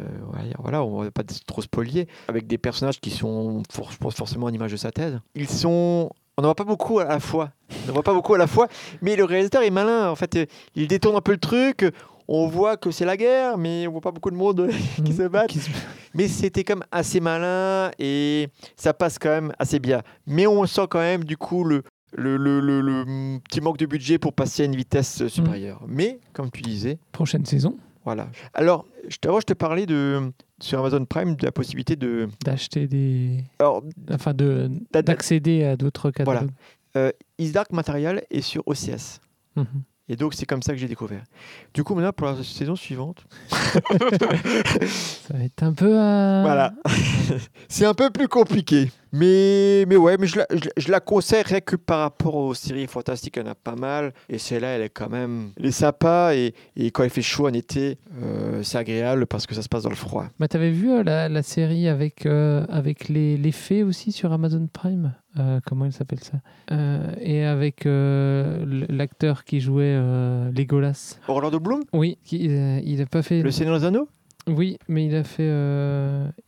S2: voilà, on va pas trop spoiler avec des personnages qui sont, forcément en image de sa thèse. Ils sont on n'en voit pas beaucoup à la fois. On n'en voit pas beaucoup à la fois, mais le réalisateur est malin. En fait, euh, il détourne un peu le truc. On voit que c'est la guerre, mais on voit pas beaucoup de monde qui se battent.
S1: Qui se-
S2: Mais c'était quand même assez malin et ça passe quand même assez bien. Mais on sent quand même du coup le, le, le, le- le petit manque de budget pour passer à une vitesse euh, supérieure. Mais comme tu disais,
S1: Prochaine saison,
S2: voilà. Alors, je je te parlais de, sur Amazon Prime de la possibilité de...
S1: d'acheter des.
S2: Alors,
S1: Enfin, de,
S2: D'a-
S1: d'accéder à d'autres catalogues.
S2: euh, Is Dark Material est sur OCS.
S1: Mhm.
S2: Et donc, c'est comme ça que j'ai découvert. Du coup, maintenant, pour la saison suivante,
S1: Ça va être un peu. euh,
S2: voilà. c'est un peu plus compliqué. Mais, mais ouais, mais je la, je, la- je la conseille rien que par rapport aux séries fantastiques, il y en a pas mal. Et celle-là, elle est quand même. Elle est sympa. Et, et quand il fait chaud en été, euh, c'est agréable parce que ça se passe dans le froid.
S1: Bah, t'avais vu euh, la, la série avec, euh, avec les, les fées aussi sur Amazon Prime? Euh, Comment elle s'appelle ça? Euh, Et avec euh, l'acteur qui jouait Legolas.
S2: Orlando Bloom?
S1: Oui, qui- il a pas fait.
S2: Le Seigneur des Anneaux?
S1: Oui, mais il a fait,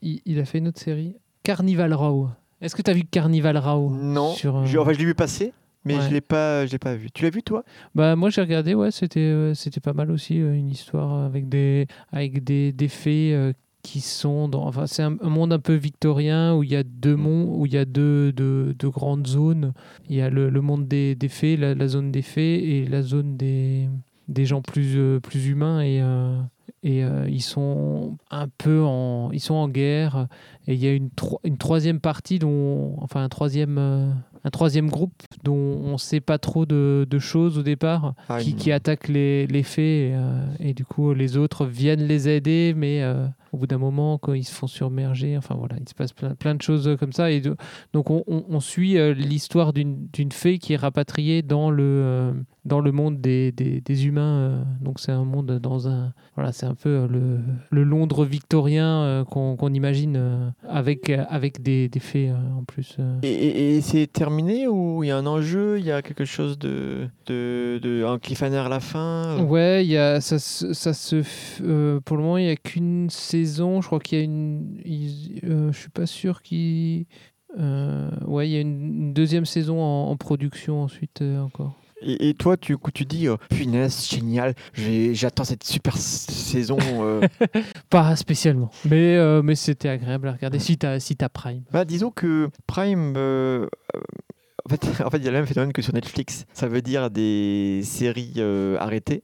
S1: il, il a fait une autre série. Carnival Row. Est-ce que tu as vu Carnival Row
S2: Non.
S1: sur, euh,
S2: Je- enfin, je l'ai vu passer, mais
S1: Ouais.
S2: je l'ai pas, je l'ai pas vu. Tu l'as vu, toi?
S1: Bah moi j'ai regardé, ouais, c'était euh, c'était pas mal aussi euh, une histoire avec des avec des, des fées qui sont dans enfin c'est un, un monde un peu victorien où il y a deux mondes où il y a deux, deux, deux grandes zones. Il y a le, le monde des, des fées, la, la zone des fées et la zone des des gens plus plus humains et euh, et euh, ils sont un peu en ils sont en guerre et il y a une, tro- une troisième partie dont enfin un troisième euh, un troisième groupe dont on sait pas trop de, de choses au départ
S2: Ah,
S1: qui, attaquent les, les fées et, euh, et du coup les autres viennent les aider mais euh, au bout d'un moment quand ils se font surmerger enfin voilà il se passe plein, plein de choses comme ça et de- donc on, on- on suit euh, l'histoire d'une fée qui est rapatriée dans le euh, dans le monde des, des, des humains euh, donc c'est un monde dans un voilà c'est un peu euh, le, le Londres victorien euh, qu'on imagine euh, avec euh, avec des, des fées euh, en plus euh.
S2: Et, et- et c'est terminé ou il y a un enjeu, il y a quelque chose de, de, de un cliffhanger à la fin
S1: Ouais, il y a, ça, ça se, euh, pour le moment, il n'y a qu'une saison. Je crois qu'il y a une. euh, je suis pas sûr qu'il. euh, ouais, il y a une, une deuxième saison en, en production ensuite euh, encore.
S2: Et, et toi, tu, tu dis, euh, punaise, génial, j'attends cette super saison. euh.
S1: Pas spécialement, mais, euh, mais c'était agréable à regarder si t'as si t'as Prime.
S2: bah, disons que Prime, en fait, en fait, il y a le même phénomène que sur Netflix. Ça veut dire des séries arrêtées.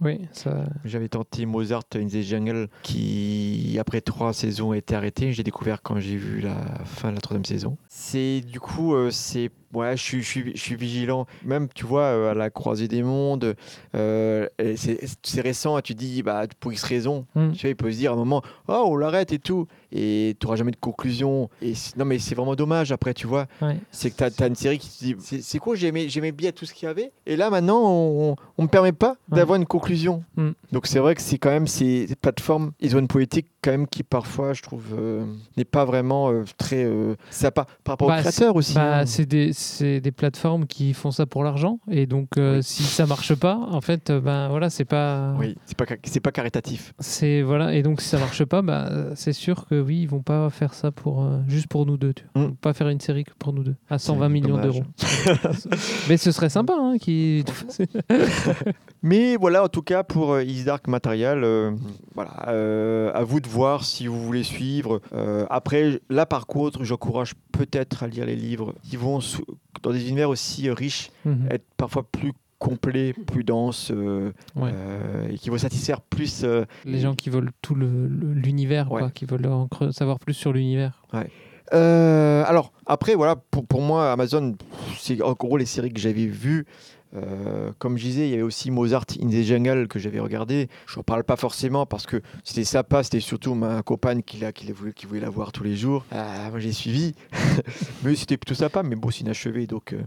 S1: Oui, ça.
S2: J'avais tenté Mozart in the Jungle, qui après trois saisons a été arrêté. J'ai découvert quand j'ai vu la fin de la troisième saison. C'est du coup, euh, c'est ouais, je suis, je suis, je suis vigilant. Même tu vois euh, à la croisée des mondes, euh, c'est récent. Tu dis bah pour X raison,
S1: Hmm.
S2: tu vois, il peut se dire à un moment, oh on l'arrête et tout, et tu n'auras jamais de conclusion. Et non mais c'est vraiment dommage après, tu vois.
S1: Ouais.
S2: C'est que tu as, une série qui te dit c'est quoi j'aimais bien tout ce qu'il y avait et là maintenant on, on me permet pas
S1: Ouais.
S2: d'avoir une conclusion
S1: Mm.
S2: donc c'est vrai que c'est quand même ces, plateformes ils ont une politique quand même qui parfois je trouve euh, n'est pas vraiment euh, très euh, sympa par rapport
S1: Bah,
S2: aux créateurs aussi
S1: Bah,
S2: hein.
S1: c'est des, c'est des plateformes qui font ça pour l'argent et donc euh,
S2: Oui.
S1: si ça marche pas, en fait, euh, ben voilà, c'est pas.
S2: oui c'est pas c'est pas caritatif
S1: C'est voilà et donc si ça marche pas, euh, c'est sûr que oui, ils vont pas faire ça pour euh, juste pour nous deux, tu vois.
S2: Mm.
S1: Pas faire une série que pour nous deux à 120 millions d'euros. Mais ce serait sympa, hein, qui.
S2: mais voilà en tout cas pour Is Dark Material euh, voilà à vous de voir si vous voulez suivre après là par contre j'encourage peut-être à lire les livres qui vont dans des univers aussi euh, riches
S1: Mhm.
S2: être parfois plus complet, plus dense, euh,
S1: Ouais.
S2: euh, et qui vont satisfaire plus. euh,
S1: Les gens qui veulent tout l'univers,
S2: Ouais.
S1: qui veulent en savoir plus sur l'univers.
S2: alors, après, voilà, pour, pour moi, Amazon, c'est en gros les séries que j'avais vues. Euh, comme je disais, il y avait aussi Mozart in the Jungle que j'avais regardé. Je n'en parle pas forcément parce que c'était sympa, c'était surtout ma compagne qui, qui, voulait la voir tous les jours. Ah, moi j'ai suivi, mais c'était plutôt sympa, mais bon, c'est inachevé donc euh,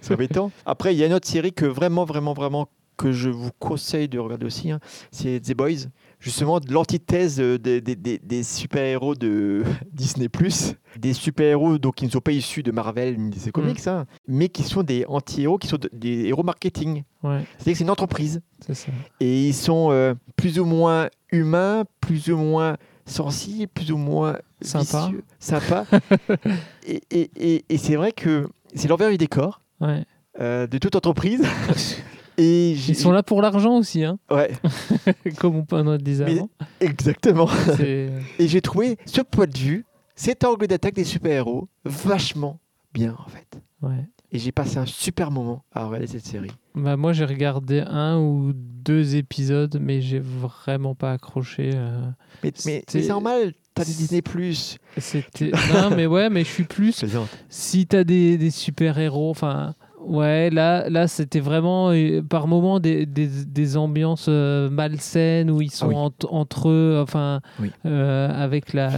S2: c'est embêtant. Après, il y a une autre série que vraiment, vraiment, vraiment que je vous conseille de regarder aussi, hein, c'est The Boys. Justement, de l'antithèse euh, des, des- des- des super-héros de Disney+, des super-héros donc, qui ne sont pas issus de Marvel ni des comics, hein, mais qui sont des anti-héros, qui sont de- des héros marketing.
S1: Ouais,
S2: C'est-à-dire que c'est une entreprise.
S1: ça.
S2: Et ils sont euh, plus ou moins humains, plus ou moins sensibles, plus ou moins
S1: Sympa.
S2: vicieux, sympas. et et- et- et c'est vrai que c'est l'envers du décor
S1: Ouais.
S2: euh, de toute entreprise. et
S1: Ils sont là pour l'argent aussi, hein,
S2: Ouais,
S1: comme on peut en
S2: Mais-
S1: avant.
S2: exactement. Et j'ai trouvé ce point de vue, cet angle d'attaque des super-héros, vachement bien en fait.
S1: ouais.
S2: Et j'ai passé un super moment à regarder cette série.
S1: Bah, moi, j'ai regardé un ou deux épisodes, mais j'ai vraiment pas accroché. euh,
S2: Mais, c'est normal, t'as des Disney Plus.
S1: C'était. non, mais ouais, mais je suis plus. Si t'as des, des super-héros, enfin. Ouais, là, là c'était vraiment euh, par moments des, des, des ambiances euh, malsaines où ils sont
S2: Ah oui.
S1: ent- entre eux, enfin,
S2: Oui.
S1: euh, avec la.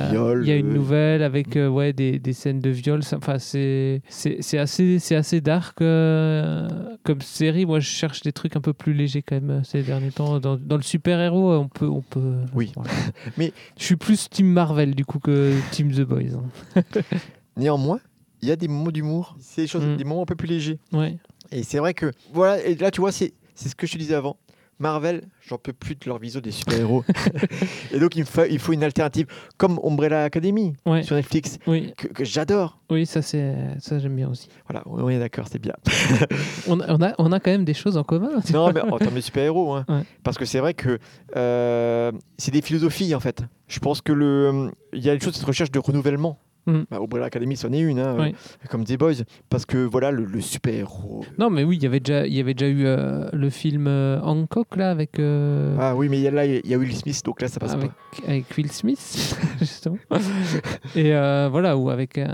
S1: Il y a une nouvelle avec ouais, des, des scènes de viol. Enfin, c'est assez, assez dark comme série. Moi, je cherche des trucs un peu plus légers quand même ces derniers temps. Dans, dans le super-héros, on peut. On peut
S2: Oui. Mais-
S1: Je suis plus Team Marvel du coup que Team The Boys. hein.
S2: Néanmoins, il y a des moments d'humour, c'est des, choses,
S1: Mm.
S2: des moments un peu plus légers.
S1: Ouais.
S2: Et c'est vrai que, voilà, et là tu vois, c'est c'est ce que je te disais avant. Marvel, j'en peux plus de leur viso des super-héros. et donc il me, fa- il faut une alternative, comme Umbrella Academy
S1: Ouais.
S2: sur Netflix,
S1: Oui,
S2: que, que j'adore.
S1: oui, ça c'est ça j'aime bien aussi.
S2: Voilà, on est d'accord, c'est bien.
S1: On a, on, a, on a quand même des choses en commun.
S2: non, mais en termes de super-héros, hein.
S1: Ouais.
S2: parce que c'est vrai que euh, c'est des philosophies en fait. Je pense que le, il y a une chose cette recherche de renouvellement.
S1: Mm.
S2: Bah, Umbrella Academy, c'en est une, hein,
S1: Oui.
S2: euh, comme The Boys, parce que voilà, le, le super-héros.
S1: Non, mais oui, il y avait déjà, il y avait déjà eu euh, le film euh, Hancock là avec euh,
S2: Ah oui, mais il y a là, il y a Will Smith, donc là, ça passe
S1: avec,
S2: pas.
S1: avec Will Smith justement. Et euh, voilà, ou avec un,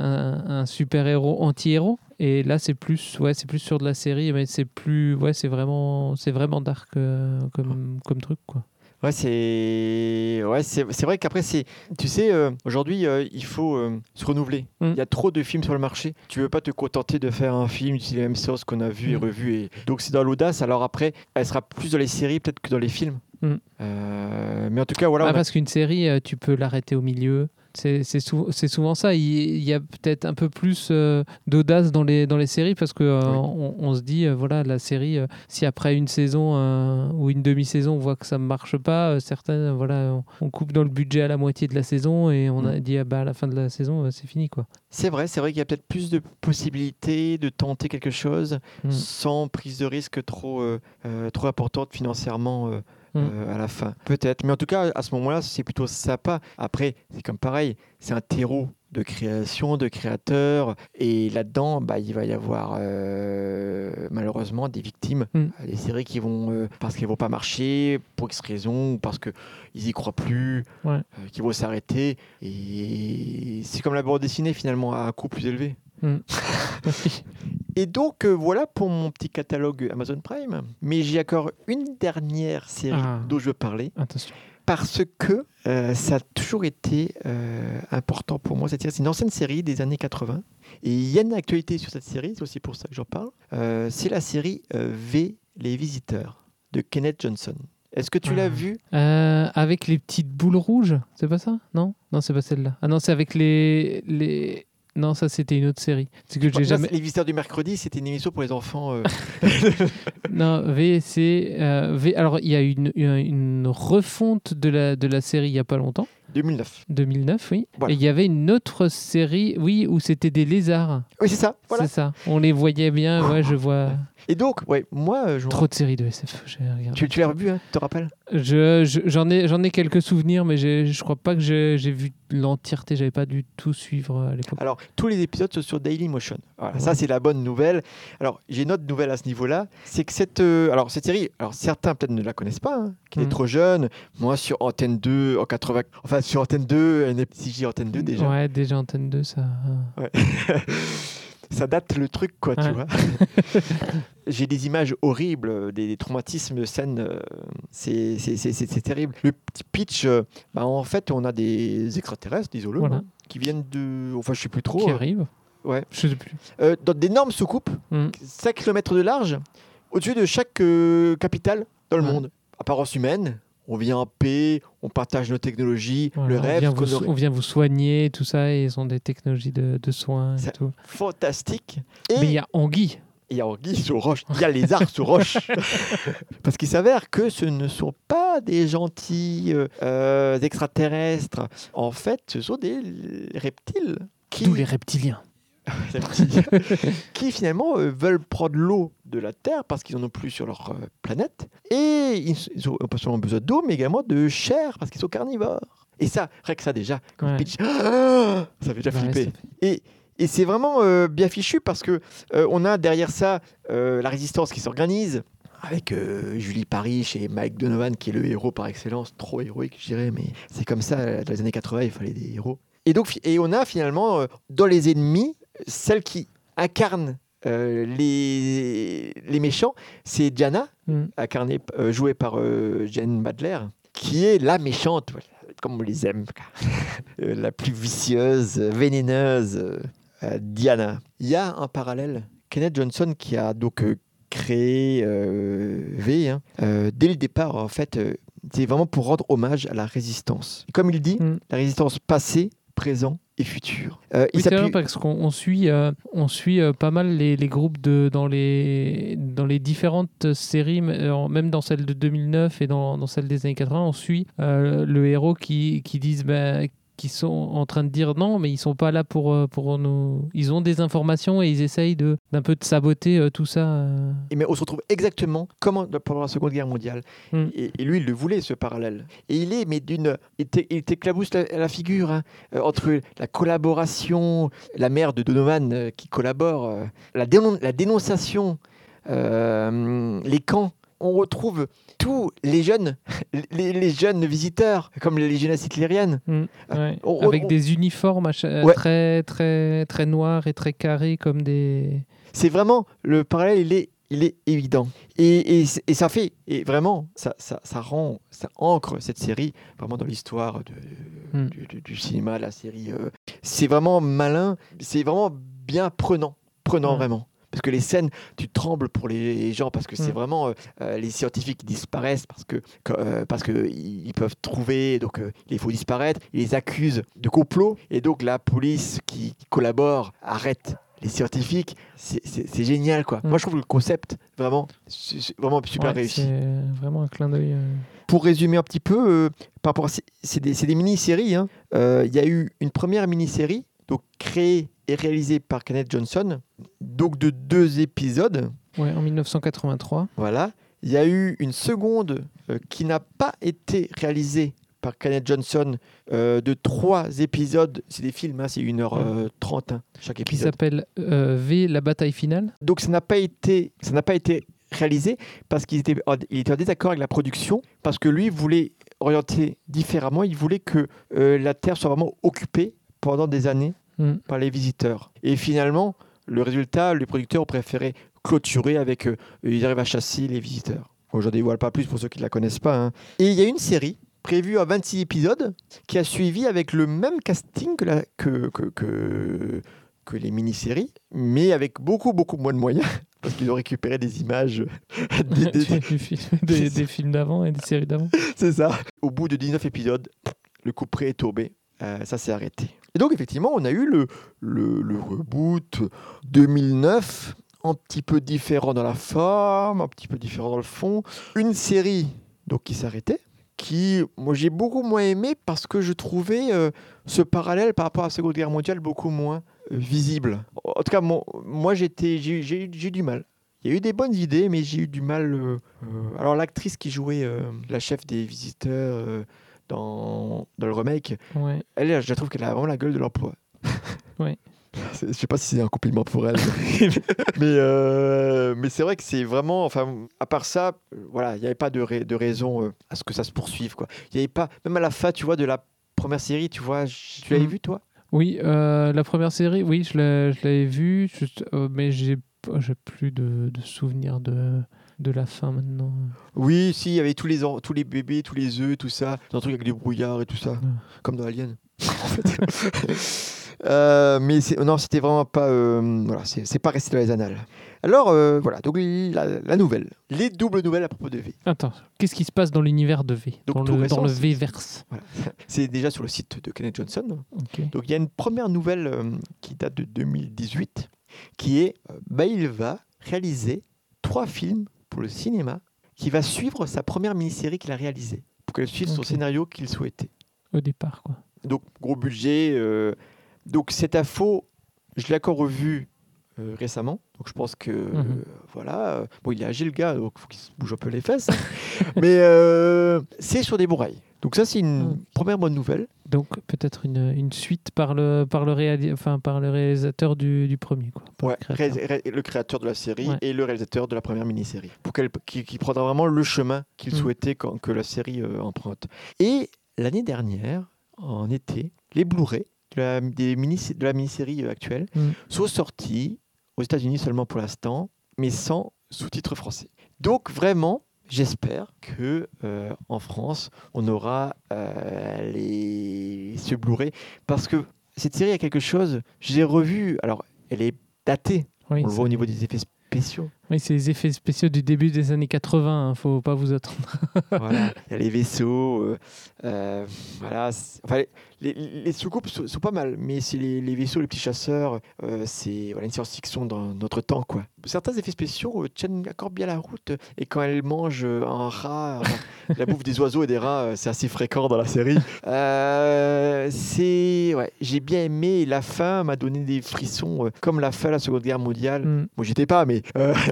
S1: un super héros anti-héros. Et là, c'est plus, ouais, c'est plus sur de la série, mais c'est plus, ouais, c'est vraiment, c'est vraiment dark euh, comme, comme truc quoi.
S2: Ouais, c'est ouais, c'est vrai qu'après c'est tu sais euh, aujourd'hui euh, il faut euh, se renouveler.
S1: Mm.
S2: Il y a trop de films sur le marché. Tu veux pas te contenter de faire un film utiliser les mêmes sauces qu'on a vu et
S1: Mm.
S2: revu et donc c'est dans l'audace. Alors après, elle sera plus dans les séries peut-être que dans les films.
S1: Mm.
S2: Mais en tout cas voilà.
S1: Ah,
S2: a-
S1: parce qu'une série, tu peux l'arrêter au milieu. C'est c'est sou- c'est souvent ça. Il y a peut-être un peu plus euh, d'audace dans les, dans les séries parce que euh,
S2: Oui.
S1: on, on se dit, euh, voilà, la série, si après une saison ou une demi-saison, on voit que ça ne marche pas, certaines, voilà, on, on coupe dans le budget à la moitié de la saison et on a
S2: Mm.
S1: dit, ah bah, à la fin de la saison, c'est fini. quoi.
S2: C'est vrai, c'est vrai qu'il y a peut-être plus de possibilités de tenter quelque chose
S1: Mm.
S2: sans prise de risque trop trop importante financièrement. Euh,
S1: Mm.
S2: euh, à la fin. Peut-être. Mais en tout cas, à ce moment-là, c'est plutôt sympa. Après, c'est comme pareil, c'est un terreau de création, de créateurs. Et là-dedans, bah, il va y avoir euh, malheureusement des victimes.
S1: Mm.
S2: Des séries qui vont, euh, parce qu'elles vont pas marcher, pour X raisons, ou parce qu'ils y croient plus,
S1: Ouais.
S2: euh, qui vont s'arrêter. Et c'est comme la bande dessinée finalement, à un coût plus élevé. Et donc euh, voilà pour mon petit catalogue Amazon Prime. Mais j'ai encore une dernière série
S1: Ah.
S2: dont je veux parler
S1: Attention.
S2: parce que euh, ça a toujours été euh, important pour moi cette série. C'est une ancienne série des années 80 et il y a une actualité sur cette série, c'est aussi pour ça que j'en parle. C'est la série V, Les Visiteurs de Kenneth Johnson. Est-ce que tu l'as
S1: Ah.
S2: vu?
S1: Euh, avec les petites boules rouges, c'est pas ça? Non? Non, c'est pas celle-là. Ah non, c'est avec les, les... Non, ça c'était une autre série. C'est que j'ai jamais.
S2: Les Visiteurs du mercredi, c'était une émission pour les enfants. euh,
S1: Non, V, c'est. euh, V... Alors, il y a une, une- une refonte de la, de la série il y a pas longtemps,
S2: 2009.
S1: 2009, oui.
S2: Voilà.
S1: Et il y avait une autre série, oui, où c'était des lézards.
S2: Oui, c'est ça. Voilà.
S1: C'est ça. On les voyait bien, ouais, je vois.
S2: Et donc, ouais, moi, euh, je
S1: Trop de séries de SF, j'ai regardé.
S2: Tu, tu l'as revu, hein, tu te rappelles?
S1: Je, je- j'en, ai, j'en ai quelques souvenirs, mais je crois pas que j'ai, vu l'entièreté. J'avais pas du tout suivre euh, à l'époque.
S2: Alors, tous les épisodes sont sur Dailymotion. Voilà,
S1: Ouais.
S2: Ça, c'est la bonne nouvelle. Alors, j'ai une autre nouvelle à ce niveau-là. C'est que cette, euh, alors, cette série, alors certains peut-être ne la connaissent pas, hein, qui est
S1: Mhm.
S2: trop jeune. Moi, sur Antenne 2, en 80... Enfin, sur Antenne 2, si j'ai Antenne 2 déjà.
S1: Ouais, déjà Antenne 2, ça. euh,
S2: Ouais. ça date le truc, quoi, tu vois. J'ai des images horribles, des, des traumatismes de scène. euh, c'est c'est- c'est- c'est- c'est terrible. Le petit pitch, euh, bah, en fait, on a des extraterrestres, holomes,
S1: Voilà.
S2: hein, qui viennent de. Enfin, je sais plus trop.
S1: qui
S2: euh,
S1: arrive.
S2: ouais.
S1: Je sais plus.
S2: euh, dans d'énormes soucoupes,
S1: Mm.
S2: 5 km de large, au-dessus de chaque euh, capitale dans le
S1: Ouais.
S2: monde. Apparence humaine, on vit en paix, on partage nos technologies,
S1: Voilà,
S2: le
S1: on,
S2: rêve,
S1: vient vous,
S2: aurait-
S1: on vient vous soigner, tout ça, et ils ont des technologies de, de soins et tout.
S2: fantastique.
S1: Mais il y a Anguille.
S2: il y a Anguille sur roche, il y a les arcs sur roche. Parce qu'il s'avère que ce ne sont pas des gentils euh, euh, extraterrestres. En fait, ce sont des reptiles qui,
S1: D'où les reptiliens.
S2: qui finalement euh, veulent prendre l'eau de la Terre parce qu'ils n'en ont plus sur leur euh, planète. Et ils, ils ont pas seulement besoin d'eau, mais également de chair parce qu'ils sont carnivores. Et ça, rien que ça déjà, comme
S1: Ouais.
S2: pitch, ça fait déjà
S1: Ouais,
S2: flipper. Et, et c'est vraiment euh, bien fichu parce que on a derrière ça la résistance qui s'organise avec euh, Julie Parrish et Mike Donovan qui est le héros par excellence, trop héroïque je dirais, mais c'est comme ça, dans les années 80 il fallait des héros. Et donc et on a finalement euh, dans les ennemis celle qui incarne euh, les, les méchants, c'est Diana,
S1: Mm.
S2: incarnée, euh, jouée par euh, Jane Badler, qui est la méchante, comme on les aime, Euh, la plus vicieuse, vénéneuse, Diana. Il y a un parallèle. Kenneth Johnson qui a donc créé V, hein, dès le départ, en fait, c'est vraiment pour rendre hommage à la résistance. Et comme il dit,
S1: Mm.
S2: la résistance passée, présent et futur. Euh,
S1: Oui, c'est vrai parce qu'on on suit, euh, on suit euh, pas mal les, les groupes de, dans, les, dans les différentes séries, euh, même dans celle de 2009 et dans, dans celle des années 80, on suit euh, le héros qui, qui disent bah, qui sont en train de dire non, mais ils sont pas là pour, euh, pour nous. Ils ont des informations et ils essayent de- d'un peu de saboter euh, tout ça. euh.
S2: Et mais on se retrouve exactement comme en- pendant la Seconde Guerre mondiale.
S1: Mm.
S2: Et, et lui, il le voulait, ce parallèle. Et il est, mais d'une. Il t'é- il t'éclabousse la, la figure hein, entre la collaboration, la mère de Donovan qui collabore, la, dénon- la dénonciation, euh, les camps. On retrouve tous les jeunes, les, les jeunes visiteurs, comme les légionnaires hitlériennes.
S1: Mm, ouais.
S2: on-
S1: Avec
S2: on-
S1: des uniformes
S2: Ouais.
S1: très, très, très noirs et très carrés comme des.
S2: C'est vraiment le parallèle, il est, il est évident. Et, et, ça fait, et vraiment, ça, ça, ça rend, ça ancre cette série vraiment dans l'histoire de-
S1: Mm.
S2: du, du- du cinéma, la série. euh. C'est vraiment malin, c'est vraiment bien prenant, prenant
S1: Mm.
S2: vraiment. Parce que les scènes, tu trembles pour les gens parce que c'est
S1: Mm.
S2: vraiment euh, euh, les scientifiques qui disparaissent parce que euh, parce que ils peuvent trouver donc euh, il faut disparaître. Ils les accusent de complot et donc la police qui collabore arrête les scientifiques. C'est- génial quoi.
S1: Mm.
S2: Moi je trouve le concept vraiment vraiment super
S1: Ouais,
S2: réussi.
S1: C'est vraiment un clin d'œil. euh.
S2: Pour résumer un petit peu, euh, par rapport c'est des, mini-séries. hein. Euh, Il y a eu une première mini-série, donc créée et réalisée par Kenneth Johnson, donc de deux épisodes.
S1: Ouais, en 1983.
S2: Voilà. Il y a eu une seconde euh, qui n'a pas été réalisée par Kenneth Johnson euh, de trois épisodes. C'est des films, hein, c'est 1h30 hein, chaque
S1: qui
S2: épisode.
S1: s'appelle euh, V, la bataille finale.
S2: Donc ça n'a pas été, ça n'a pas été réalisé parce qu'il était, il était en désaccord avec la production parce que lui voulait orienter différemment. Il voulait que euh, la Terre soit vraiment occupée pendant des années
S1: Mm.
S2: par les visiteurs. Et finalement, le résultat, les producteurs ont préféré clôturer avec euh, ils arrivent à chasser les visiteurs. Bon, je ne dévoile pas plus pour ceux qui ne la connaissent pas. hein. Et il y a une série prévue à 26 épisodes qui a suivi avec le même casting que, la- que, que, que, que les mini-séries, mais avec beaucoup, beaucoup moins de moyens. Parce qu'ils ont récupéré des images. des- des-
S1: Du film- des, des films d'avant et des séries d'avant.
S2: c'est ça. Au bout de 19 épisodes, le coup près est tombé. Euh, ça s'est arrêté. Et donc, effectivement, on a eu le, reboot 2009, un petit peu différent dans la forme, un petit peu différent dans le fond. Une série donc, qui s'arrêtait, qui, moi, j'ai beaucoup moins aimé parce que je trouvais euh, ce parallèle par rapport à la Seconde Guerre mondiale beaucoup moins euh, visible. En tout cas, moi, j'ai, eu- du mal. Il y a eu des bonnes idées, mais j'ai eu du mal. euh, alors, l'actrice qui jouait la chef des visiteurs dans, dans le remake,
S1: Ouais.
S2: elle, je trouve qu'elle a vraiment la gueule de l'emploi.
S1: Ouais.
S2: Je sais pas si c'est un compliment pour elle. mais euh, mais c'est vrai que c'est vraiment. Enfin, à part ça, voilà, il n'y avait pas de, de raison euh, à ce que ça se poursuive. Quoi. Y avait pas. Même à la fin, tu vois, de la première série, tu vois, tu l'avais
S1: Mhm.
S2: vu, toi?
S1: Oui, euh, la première série, oui, je l'avais vue, mais j'ai j'ai plus de, de souvenirs de, de la fin maintenant.
S2: Oui, si, il y avait tous les, tous les bébés, tous les œufs, tout ça. Un truc avec des brouillards et tout ça. Comme dans Alien. Euh, mais non, c'était vraiment pas. euh, voilà, c'est pas resté dans les annales. Alors, euh, voilà, donc la, la nouvelle. Les doubles nouvelles à propos de V.
S1: Attends, qu'est-ce qui se passe dans l'univers de V?
S2: Donc,
S1: Dans le,
S2: récent,
S1: dans le
S2: c'est-
S1: V-verse.
S2: Voilà. C'est déjà sur le site de Kenneth Johnson. Donc il y a une première nouvelle euh, qui date de 2018 qui est bah, il va réaliser trois films pour le cinéma qui va suivre sa première mini-série qu'il a réalisée pour qu'elle suive son scénario qu'il souhaitait.
S1: Au départ, quoi.
S2: Donc gros budget. euh, donc cette info, je l'ai encore revue euh, récemment. Donc je pense que
S1: Mhm.
S2: euh, voilà. euh, bon, il est âgé le gars, donc faut qu'il se bouge un peu les fesses. Mais euh, c'est sur des bourrailles. Donc ça c'est une
S1: Mhm.
S2: première bonne nouvelle.
S1: Donc peut-être une, une suite par le, par le, enfin, par le réalisateur du, du premier. Quoi,
S2: Ouais,
S1: le créateur.
S2: ré- ré- le créateur de la série
S1: Ouais.
S2: et le réalisateur de la première mini-série. Pour qu'elle, qui, qui prendra vraiment le chemin qu'il
S1: Mm.
S2: souhaitait quand, que la série euh, emprunte. Et l'année dernière, en été, les Blu-ray de la, des mini, de la mini-série euh, actuelle
S1: Mm.
S2: sont sortis aux États-Unis seulement pour l'instant, mais sans sous-titres français. Donc vraiment, j'espère que euh, en France, on aura euh, les ce Blu-ray parce que cette série a quelque chose. Je l'ai revue. Alors, elle est datée.
S1: Oui,
S2: on le voit au niveau des effets spéciaux.
S1: Oui, c'est les effets spéciaux du début des années 80. hein, faut pas vous attendre.
S2: voilà, il y a les vaisseaux. euh, euh, voilà, enfin, les, les, soucoupes sont, sont pas mal, mais c'est les, les vaisseaux, les petits chasseurs. euh, c'est voilà, une science-fiction dans notre temps, quoi. Certains effets spéciaux tiennent encore bien la route. Et quand elle mange un rat, la bouffe des oiseaux et des rats, c'est assez fréquent dans la série. C'est, ouais, j'ai bien aimé. et La fin m'a donné des frissons, comme la fin de la Seconde Guerre mondiale.
S1: Mm.
S2: Moi, j'étais pas, mais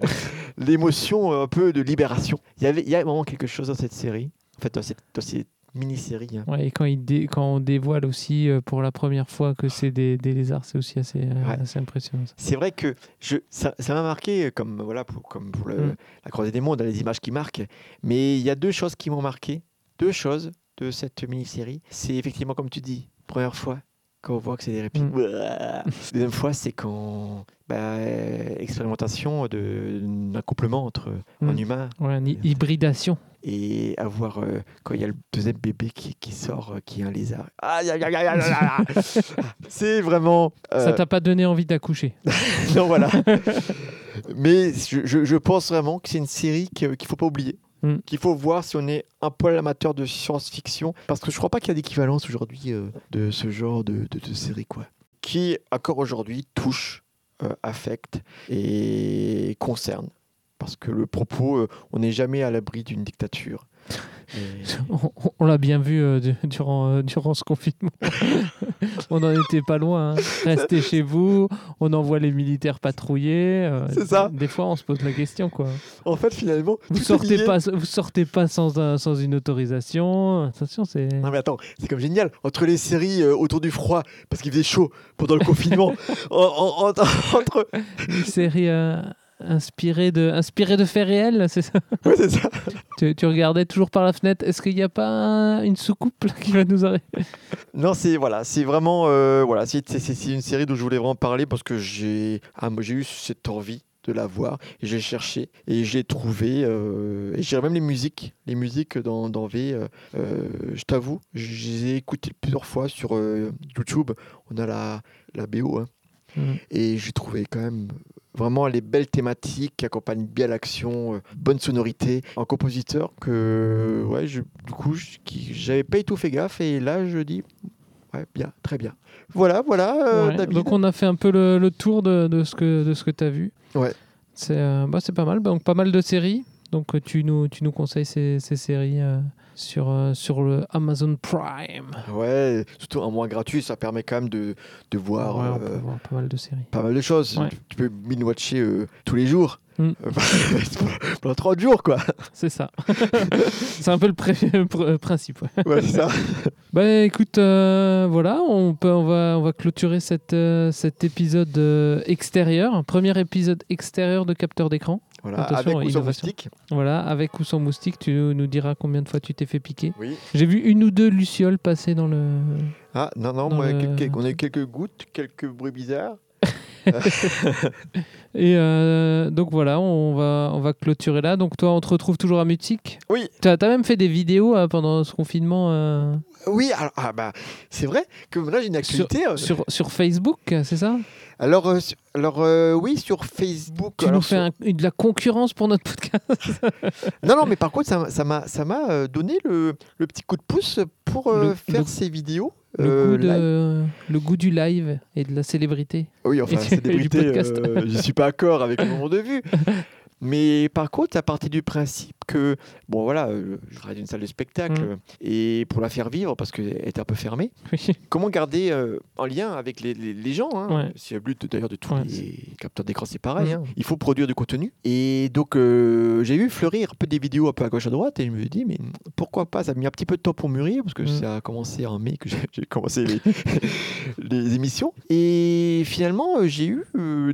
S2: l'émotion euh, un peu de libération. Il y avait, il y a vraiment quelque chose dans cette série, en fait, dans cette, dans cette mini-série. hein.
S1: Ouais, et quand, il dé- quand on dévoile aussi euh, pour la première fois que c'est des, des lézards, c'est aussi assez, euh,
S2: Ouais.
S1: assez impressionnant.
S2: C'est vrai que je, ça ça m'a marqué, comme voilà, pour, comme pour le-
S1: Mm.
S2: la croisée des mondes, les images qui marquent. Mais il y a deux choses qui m'ont marqué, deux choses de cette mini-série. C'est effectivement, comme tu dis, première fois quand on voit que c'est des répliques.
S1: Mm.
S2: Ouah. Deuxième fois, c'est quand bah, expérimentation d'un couplement entre un
S1: Mm.
S2: humain
S1: Ouais, une hy- hybridation.
S2: et avoir euh, quand il y a le deuxième bébé qui, qui sort, euh, qui est un lézard. Aïe, aïe, aïe, aïe, aïe, aïe, aïe. c'est vraiment. euh,
S1: Ça t'a pas donné envie d'accoucher.
S2: non, voilà. Mais je, je- je pense vraiment que c'est une série qu'il faut pas oublier.
S1: Mm.
S2: Qu'il faut voir si on est un peu amateur de science-fiction. Parce que je crois pas qu'il y a d'équivalence aujourd'hui euh, de ce genre de, de, de série. Quoi. Qui, encore aujourd'hui, touche, affecte et concerne. Parce que le propos, euh, on n'est jamais à l'abri d'une dictature. Et-
S1: On, on l'a bien vu euh, durant, euh, durant ce confinement. on n'en était pas loin. hein. Restez chez vous, on envoie les militaires patrouiller. euh,
S2: C'est ça.
S1: Des fois, on se pose la question. Quoi.
S2: En fait, finalement,
S1: Vous sortez pas, vous sortez pas sans, un- sans une autorisation. Attention, c'est.
S2: Non mais attends, c'est comme génial. Entre les séries autour du froid, parce qu'il faisait chaud pendant le confinement, en- en- en- entre...
S1: Une série inspirée, de, faits réels, c'est ça
S2: Ouais, c'est ça.
S1: tu, tu regardais toujours par la fenêtre. Est-ce qu'il n'y a pas un- une soucoupe là, qui va nous arriver
S2: Non, c'est voilà, c'est vraiment euh, voilà, c'est c'est- c'est une série dont je voulais vraiment parler parce que j'ai ah, j'ai eu cette envie de la voir et j'ai cherché et j'ai trouvé euh, et j'ai même les musiques, les musiques dans, dans V. euh, je t'avoue, je les ai écoutées plusieurs fois sur YouTube. On a la la BO hein,
S1: Mhm.
S2: et j'ai trouvé quand même vraiment les belles thématiques qui accompagnent bien l'action, euh, bonne sonorité, un compositeur que ouais, je, du coup, j'avais pas du tout fait gaffe et là je dis ouais, bien, très bien. Voilà, voilà, euh,
S1: Ouais. Donc on a fait un peu le, le tour de, de ce que, de ce que tu as vu.
S2: Ouais.
S1: C'est euh, bah, pas mal. Donc pas mal de séries. Donc tu nous, tu nous conseilles ces, ces séries euh, sur, euh, sur le Amazon Prime.
S2: Ouais, surtout un mois gratuit, ça permet quand même de, de voir
S1: Ouais, on
S2: euh,
S1: peut voir pas mal de séries.
S2: pas mal de choses.
S1: Ouais.
S2: Tu peux binge-watcher euh, tous les jours.
S1: Mm.
S2: Pendant 30 jours, quoi.
S1: C'est ça. c'est un peu le pré- principe. ouais.
S2: Ouais, c'est ça.
S1: Bah écoute, euh, voilà, on, peut, on, va, on va clôturer cette, euh, cet épisode extérieur, un premier épisode extérieur de capteur d'écran.
S2: Voilà,
S1: Attention,
S2: avec ou sans moustique.
S1: Voilà, avec ou sans moustique, tu nous diras combien de fois tu t'es fait piquer.
S2: Oui.
S1: J'ai vu une ou deux lucioles passer dans le.
S2: Ah, non, non, moi,
S1: le-
S2: quelques- on a eu quelques gouttes, quelques bruits bizarres.
S1: Et euh, donc voilà, on va, on va clôturer là. Donc toi, on te retrouve toujours à Mutique.
S2: Oui.
S1: Tu as, même fait des vidéos euh, pendant ce confinement euh,
S2: Oui, alors, ah, bah, c'est vrai que là, j'ai une actualité. euh,
S1: sur, sur Facebook, c'est ça?
S2: Alors, euh, alors euh, oui, sur Facebook.
S1: Tu
S2: alors,
S1: nous fais
S2: sur-
S1: un- de la concurrence pour notre podcast.
S2: Non, non, mais par contre, ça m'a- ça m'a donné le, le petit coup de pouce pour euh,
S1: Le-
S2: faire
S1: le-
S2: ces vidéos.
S1: Le,
S2: euh,
S1: goût
S2: live.
S1: de, le goût du live et de la célébrité.
S2: Oui, enfin,
S1: du
S2: débrité,
S1: podcast.
S2: euh, je suis pas d'accord avec mon moment de vue. Mais par contre, à partir du principe que, bon voilà, euh, je travaille dans une salle de spectacle,
S1: Mm.
S2: et pour la faire vivre, parce qu'elle était un peu fermée, comment garder euh, en lien avec les, les- les gens hein,
S1: Ouais.
S2: C'est le but d'ailleurs de tous
S1: Ouais,
S2: les capteurs d'écran, c'est pareil.
S1: Mm.
S2: hein. Il faut produire du contenu. Et donc, euh, j'ai vu fleurir un peu des vidéos un peu à gauche à droite, et je me suis dit, mais pourquoi pas? Ça a mis un petit peu de temps pour mûrir, parce que
S1: Mm.
S2: ça a commencé en mai que j'ai commencé les, les émissions. Et finalement, euh, j'ai eu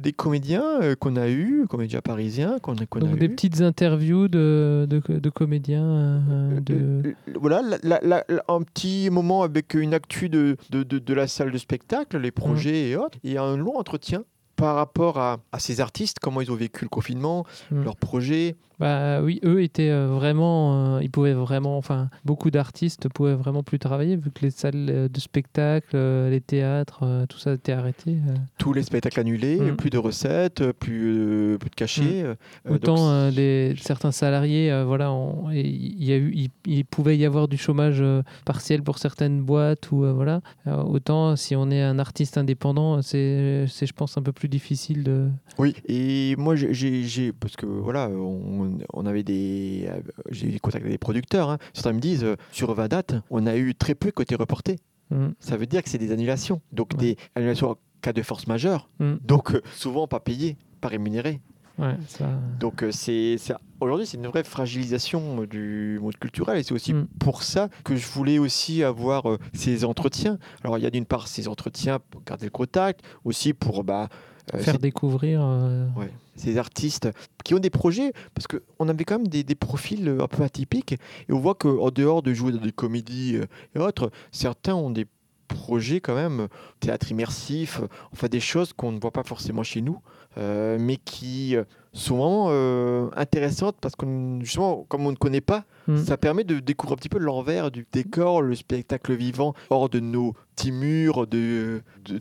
S2: des comédiens qu'on a eu, comédiens parisiens qu'on qu'on a
S1: Donc des
S2: eu.
S1: petites interviews de, de, de comédiens. euh, de...
S2: Euh, euh, voilà, la- la- la- la- un petit moment avec une actu de, de, de, de la salle de spectacle, les projets et autres, et un long entretien par rapport à, à ces artistes, comment ils ont vécu le confinement,
S1: Mm.
S2: leurs projets.
S1: Bah oui, eux étaient euh, vraiment, euh, ils pouvaient vraiment, enfin, beaucoup d'artistes pouvaient vraiment plus travailler vu que les salles euh, de spectacle, les théâtres, tout ça était arrêté.
S2: Tous les spectacles annulés,
S1: Mm.
S2: plus de recettes, plus, plus de cachets. euh,
S1: Autant
S2: donc,
S1: certains salariés, voilà, il y a eu, il, il pouvait y avoir du chômage partiel pour certaines boîtes ou voilà. Autant si on est un artiste indépendant, c'est, c'est, je pense, un peu plus difficile de.
S2: Oui, et moi, j'ai- j'ai, j'ai- parce que voilà, on, on avait des, euh, j'ai eu des contacts avec des producteurs. hein. Certains me disent, euh, sur 20 dates, on a eu très peu côté reporté.
S1: Mm,
S2: Ça veut dire que c'est des annulations. Donc
S1: Ouais.
S2: des annulations en cas de force majeure.
S1: mm,
S2: Donc euh, souvent pas payées, pas rémunérées.
S1: ouais, ça.
S2: Donc c'est, aujourd'hui c'est une vraie fragilisation du monde culturel et c'est aussi
S1: Mm.
S2: pour ça que je voulais aussi avoir euh, ces entretiens. Alors il y a d'une part ces entretiens pour garder le contact, aussi pour bah, euh,
S1: Faire découvrir. euh,
S2: Ouais. Ces artistes qui ont des projets, parce qu'on avait quand même des, des profils euh, un peu atypiques, et on voit qu'en dehors de jouer dans des comédies euh, et autres, certains ont des projets quand même, euh, théâtre immersif, enfin des choses qu'on ne voit pas forcément chez nous, mais qui sont vraiment euh, intéressantes parce que justement, comme on ne connaît pas,
S1: mm.
S2: ça permet de découvrir un petit peu l'envers du décor, le spectacle vivant, hors de nos petits murs de, tu-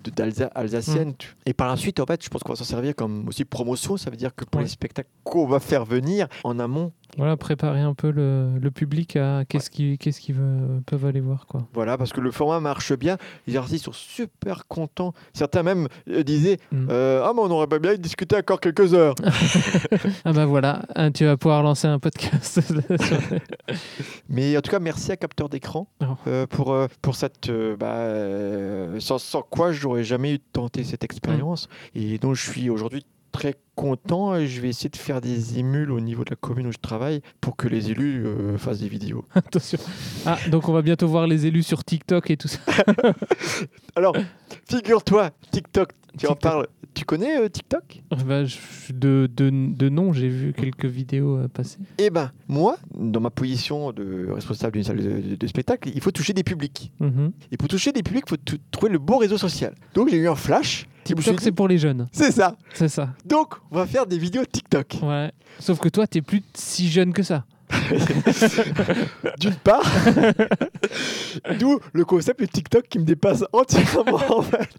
S2: Et par la suite, en fait, je pense qu'on va s'en servir comme aussi promotion. Ça veut dire que pour
S1: Ouais.
S2: les spectacles qu'on va faire venir en amont,
S1: Voilà, préparer un peu le, le public à qu'est-ce qu'ils qu'est-ce qu'ils veulent- peuvent aller voir. Quoi.
S2: voilà, parce que le format marche bien. Les artistes sont super contents. Certains même euh, disaient
S1: Mm.
S2: euh, Ah, mais on aurait pas bien discuté encore quelques heures.
S1: Ah bah voilà, hein, tu vas pouvoir lancer un podcast.
S2: Mais en tout cas, merci à Capteur d'écran euh, pour, euh, pour cette. euh, bah, euh, sans, sans quoi, j'aurais jamais eu tenté cette expérience. Et donc, je suis aujourd'hui très content et je vais essayer de faire des émules au niveau de la commune où je travaille pour que les élus euh, fassent des vidéos.
S1: Attention. Ah, donc on va bientôt voir les élus sur TikTok et tout ça.
S2: Alors, figure-toi, TikTok, tu en parles. Tu connais euh, TikTok?
S1: Bah, je- de, de, de nom, j'ai vu quelques vidéos euh, passer.
S2: Eh ben, moi, dans ma position de responsable d'une salle de, spectacle, il faut toucher des publics.
S1: Mhm.
S2: Et pour toucher des publics, il faut trouver le bon réseau social. Donc, j'ai eu un flash.
S1: TikTok,
S2: dit,
S1: c'est pour les jeunes.
S2: C'est ça.
S1: C'est ça.
S2: Donc, on va faire des vidéos TikTok.
S1: Ouais. Sauf que toi, t'es plus si jeune que ça.
S2: D'une part, d'où le concept de TikTok qui me dépasse entièrement en fait.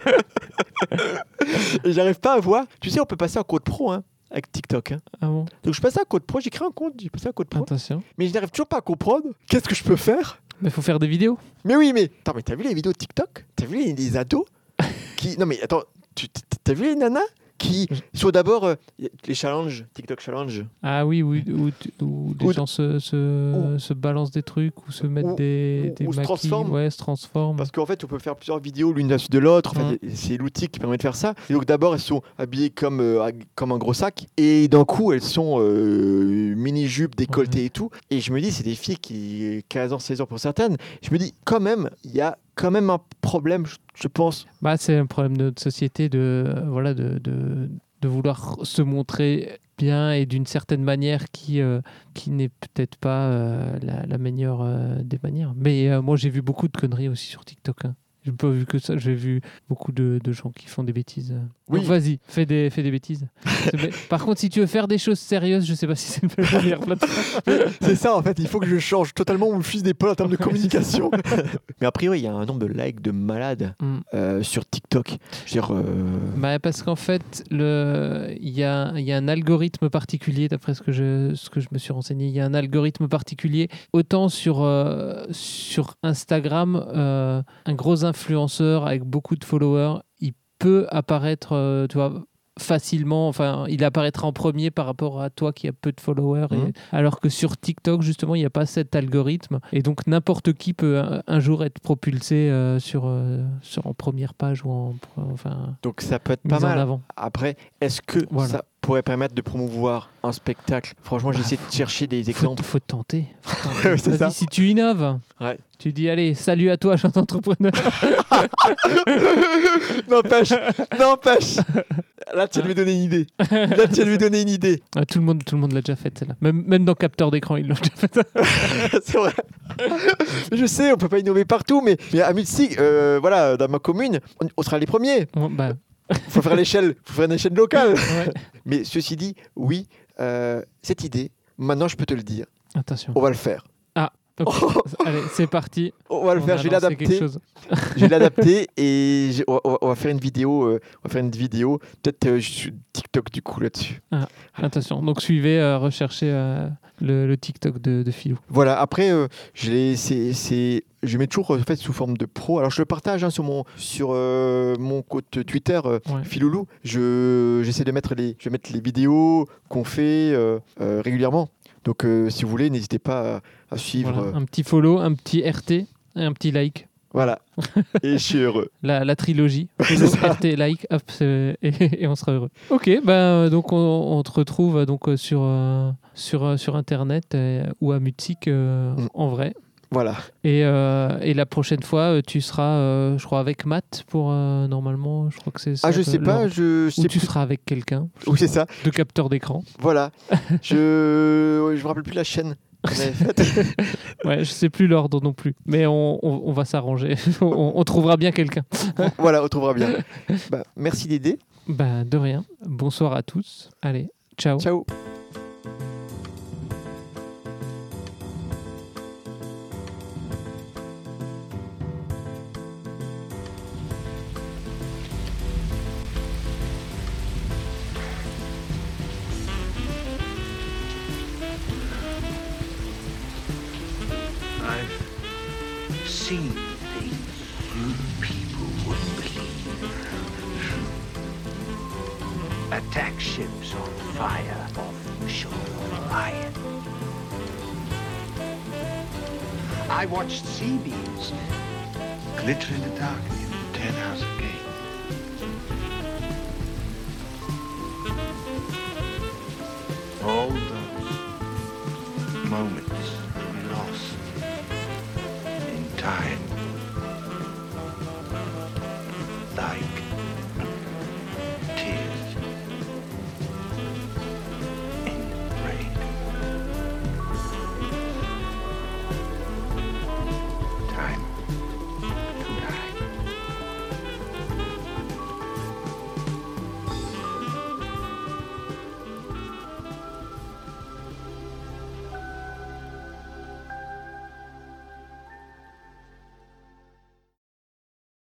S2: Et j'arrive pas à voir. Tu sais, on peut passer en code pro hein, avec TikTok. hein.
S1: Ah bon?
S2: Donc je passe un code pro, j'ai créé un compte, j'ai passé un code pro,
S1: Attention.
S2: mais je n'arrive toujours pas à comprendre qu'est-ce que je peux faire.
S1: Mais faut faire des vidéos.
S2: Mais oui, mais attends, mais t'as vu les vidéos TikTok? T'as vu les, les ados? Qui Non mais attends, tu t'as vu les nanas? Qui sont d'abord euh, les challenges, TikTok challenge.
S1: Ah oui, où, où, où des gens se, se, se balancent des trucs ou se mettent des,
S2: ou-
S1: des
S2: se transforment.
S1: Ouais, se transforment.
S2: Parce qu'en fait, on peut faire plusieurs vidéos l'une à la suite de l'autre. Enfin,
S1: Mhm.
S2: C'est l'outil qui permet de faire ça. Et donc d'abord, elles sont habillées comme, euh, comme un gros sac. Et d'un coup, elles sont euh, mini-jupes, décolletées et tout. Et je me dis, c'est des filles qui 15 ans, 16 ans pour certaines. Je me dis, quand même, il y a quand même un problème, je, je pense.
S1: Bah, c'est un problème de notre société de, euh, voilà, de, de, vouloir se montrer bien et d'une certaine manière qui, euh, qui n'est peut-être pas euh, la, meilleure des manières. Mais moi, j'ai vu beaucoup de conneries aussi sur TikTok. Hein. J'ai pas vu que ça, j'ai vu beaucoup de, de gens qui font des bêtises.
S2: Oui.
S1: Donc vas-y, fais des, fais des bêtises. Par contre, si tu veux faire des choses sérieuses, je sais pas si c'est la meilleure plateforme.
S2: c'est ça, en fait. Il faut que je change totalement mon fusil d'épaule en termes de communication. Mais a priori, il y a un nombre de likes de malades
S1: Mm.
S2: euh, sur TikTok. Je veux dire, euh,
S1: Bah, parce qu'en fait, le- il y a, il y a un algorithme particulier, d'après ce, que je- ce que je me suis renseigné, il y a un algorithme particulier, autant sur, euh, sur Instagram, euh, un gros influenceur avec beaucoup de followers, il peut apparaître, euh, tu vois, facilement, enfin, il apparaîtra en premier par rapport à toi qui a peu de followers, et-
S2: Mhm.
S1: alors que sur TikTok, justement, il n'y a pas cet algorithme, et donc n'importe qui peut un, un jour être propulsé euh, sur, euh, sur, en première page ou en, enfin,
S2: donc ça peut être pas
S1: en
S2: mal.
S1: avant.
S2: Après, est-ce que
S1: Voilà.
S2: ça pourrait permettre de promouvoir un spectacle Franchement, j'essaie de chercher des exemples.
S1: faut tenter. Faut tenter. Vas-y,
S2: ça.
S1: Si tu innoves,
S2: Ouais.
S1: tu dis allez, salut à toi, jeune entrepreneur.
S2: n'empêche, n'empêche. Là, tu viens de lui donner une idée. Là, tu viens de lui donner une idée.
S1: Ah, tout le monde, tout le monde l'a déjà fait celle-là. Même, même dans capteur d'écran, ils l'ont déjà fait.
S2: c'est vrai. Mais je sais, on peut pas innover partout, mais, mais à Mulsig, euh, voilà, dans ma commune, on, on sera les premiers.
S1: Bah,
S2: faut faire l'échelle, faut faire une échelle locale.
S1: Ouais.
S2: Mais ceci dit, oui, euh, cette idée, maintenant je peux te le dire,
S1: Attention.
S2: on va le faire.
S1: Ok. Allez, c'est parti.
S2: On va le
S1: On
S2: faire, je vais l'adapter. Je vais l'adapter et on, va- on va faire une vidéo, euh, on va faire une vidéo, peut-être euh, sur TikTok du coup là-dessus.
S1: Attention. Donc suivez, euh, recherchez euh, le, le TikTok de, de Philou.
S2: Voilà, après, je, l'ai- c'est, je mets toujours en fait, sous forme de pro. Alors, je le partage hein, sur, mon, sur euh, mon compte Twitter, euh,
S1: Ouais.
S2: Philoulou. Je, j'essaie de mettre les, je vais mettre les vidéos qu'on fait euh, régulièrement. Donc, euh, si vous voulez, n'hésitez pas à, à suivre.
S1: Voilà.
S2: euh,
S1: Un petit follow, un petit RT et un petit like.
S2: voilà. et je suis heureux.
S1: La, la trilogie. Follow. RT, like, hop, et, et on sera heureux. Ok, ben donc on, on te retrouve donc sur sur sur internet euh, ou à Mutsic euh,
S2: Mm.
S1: en vrai.
S2: Voilà.
S1: Et, euh, et la prochaine fois, euh, tu seras, euh, je crois, avec Matt pour euh, normalement, je crois que c'est.
S2: Ah, je sais pas, je, je
S1: Ou
S2: sais
S1: tu
S2: plus.
S1: seras avec quelqu'un
S2: Oui, c'est ça.
S1: de capteur d'écran.
S2: Voilà. je, je me rappelle plus la chaîne.
S1: Ouais, je sais plus l'ordre non plus, mais on, on- on va s'arranger. on, on trouvera bien quelqu'un.
S2: voilà, on trouvera bien. Bah, merci d'aider.
S1: Bah de rien. Bonsoir à tous. Allez, ciao.
S2: Ciao.
S3: Seen things you people wouldn't believe. Attack ships on fire off the shore of Orion. I watched sea beams glitter in the dark near the Ten House Gate. All those moments time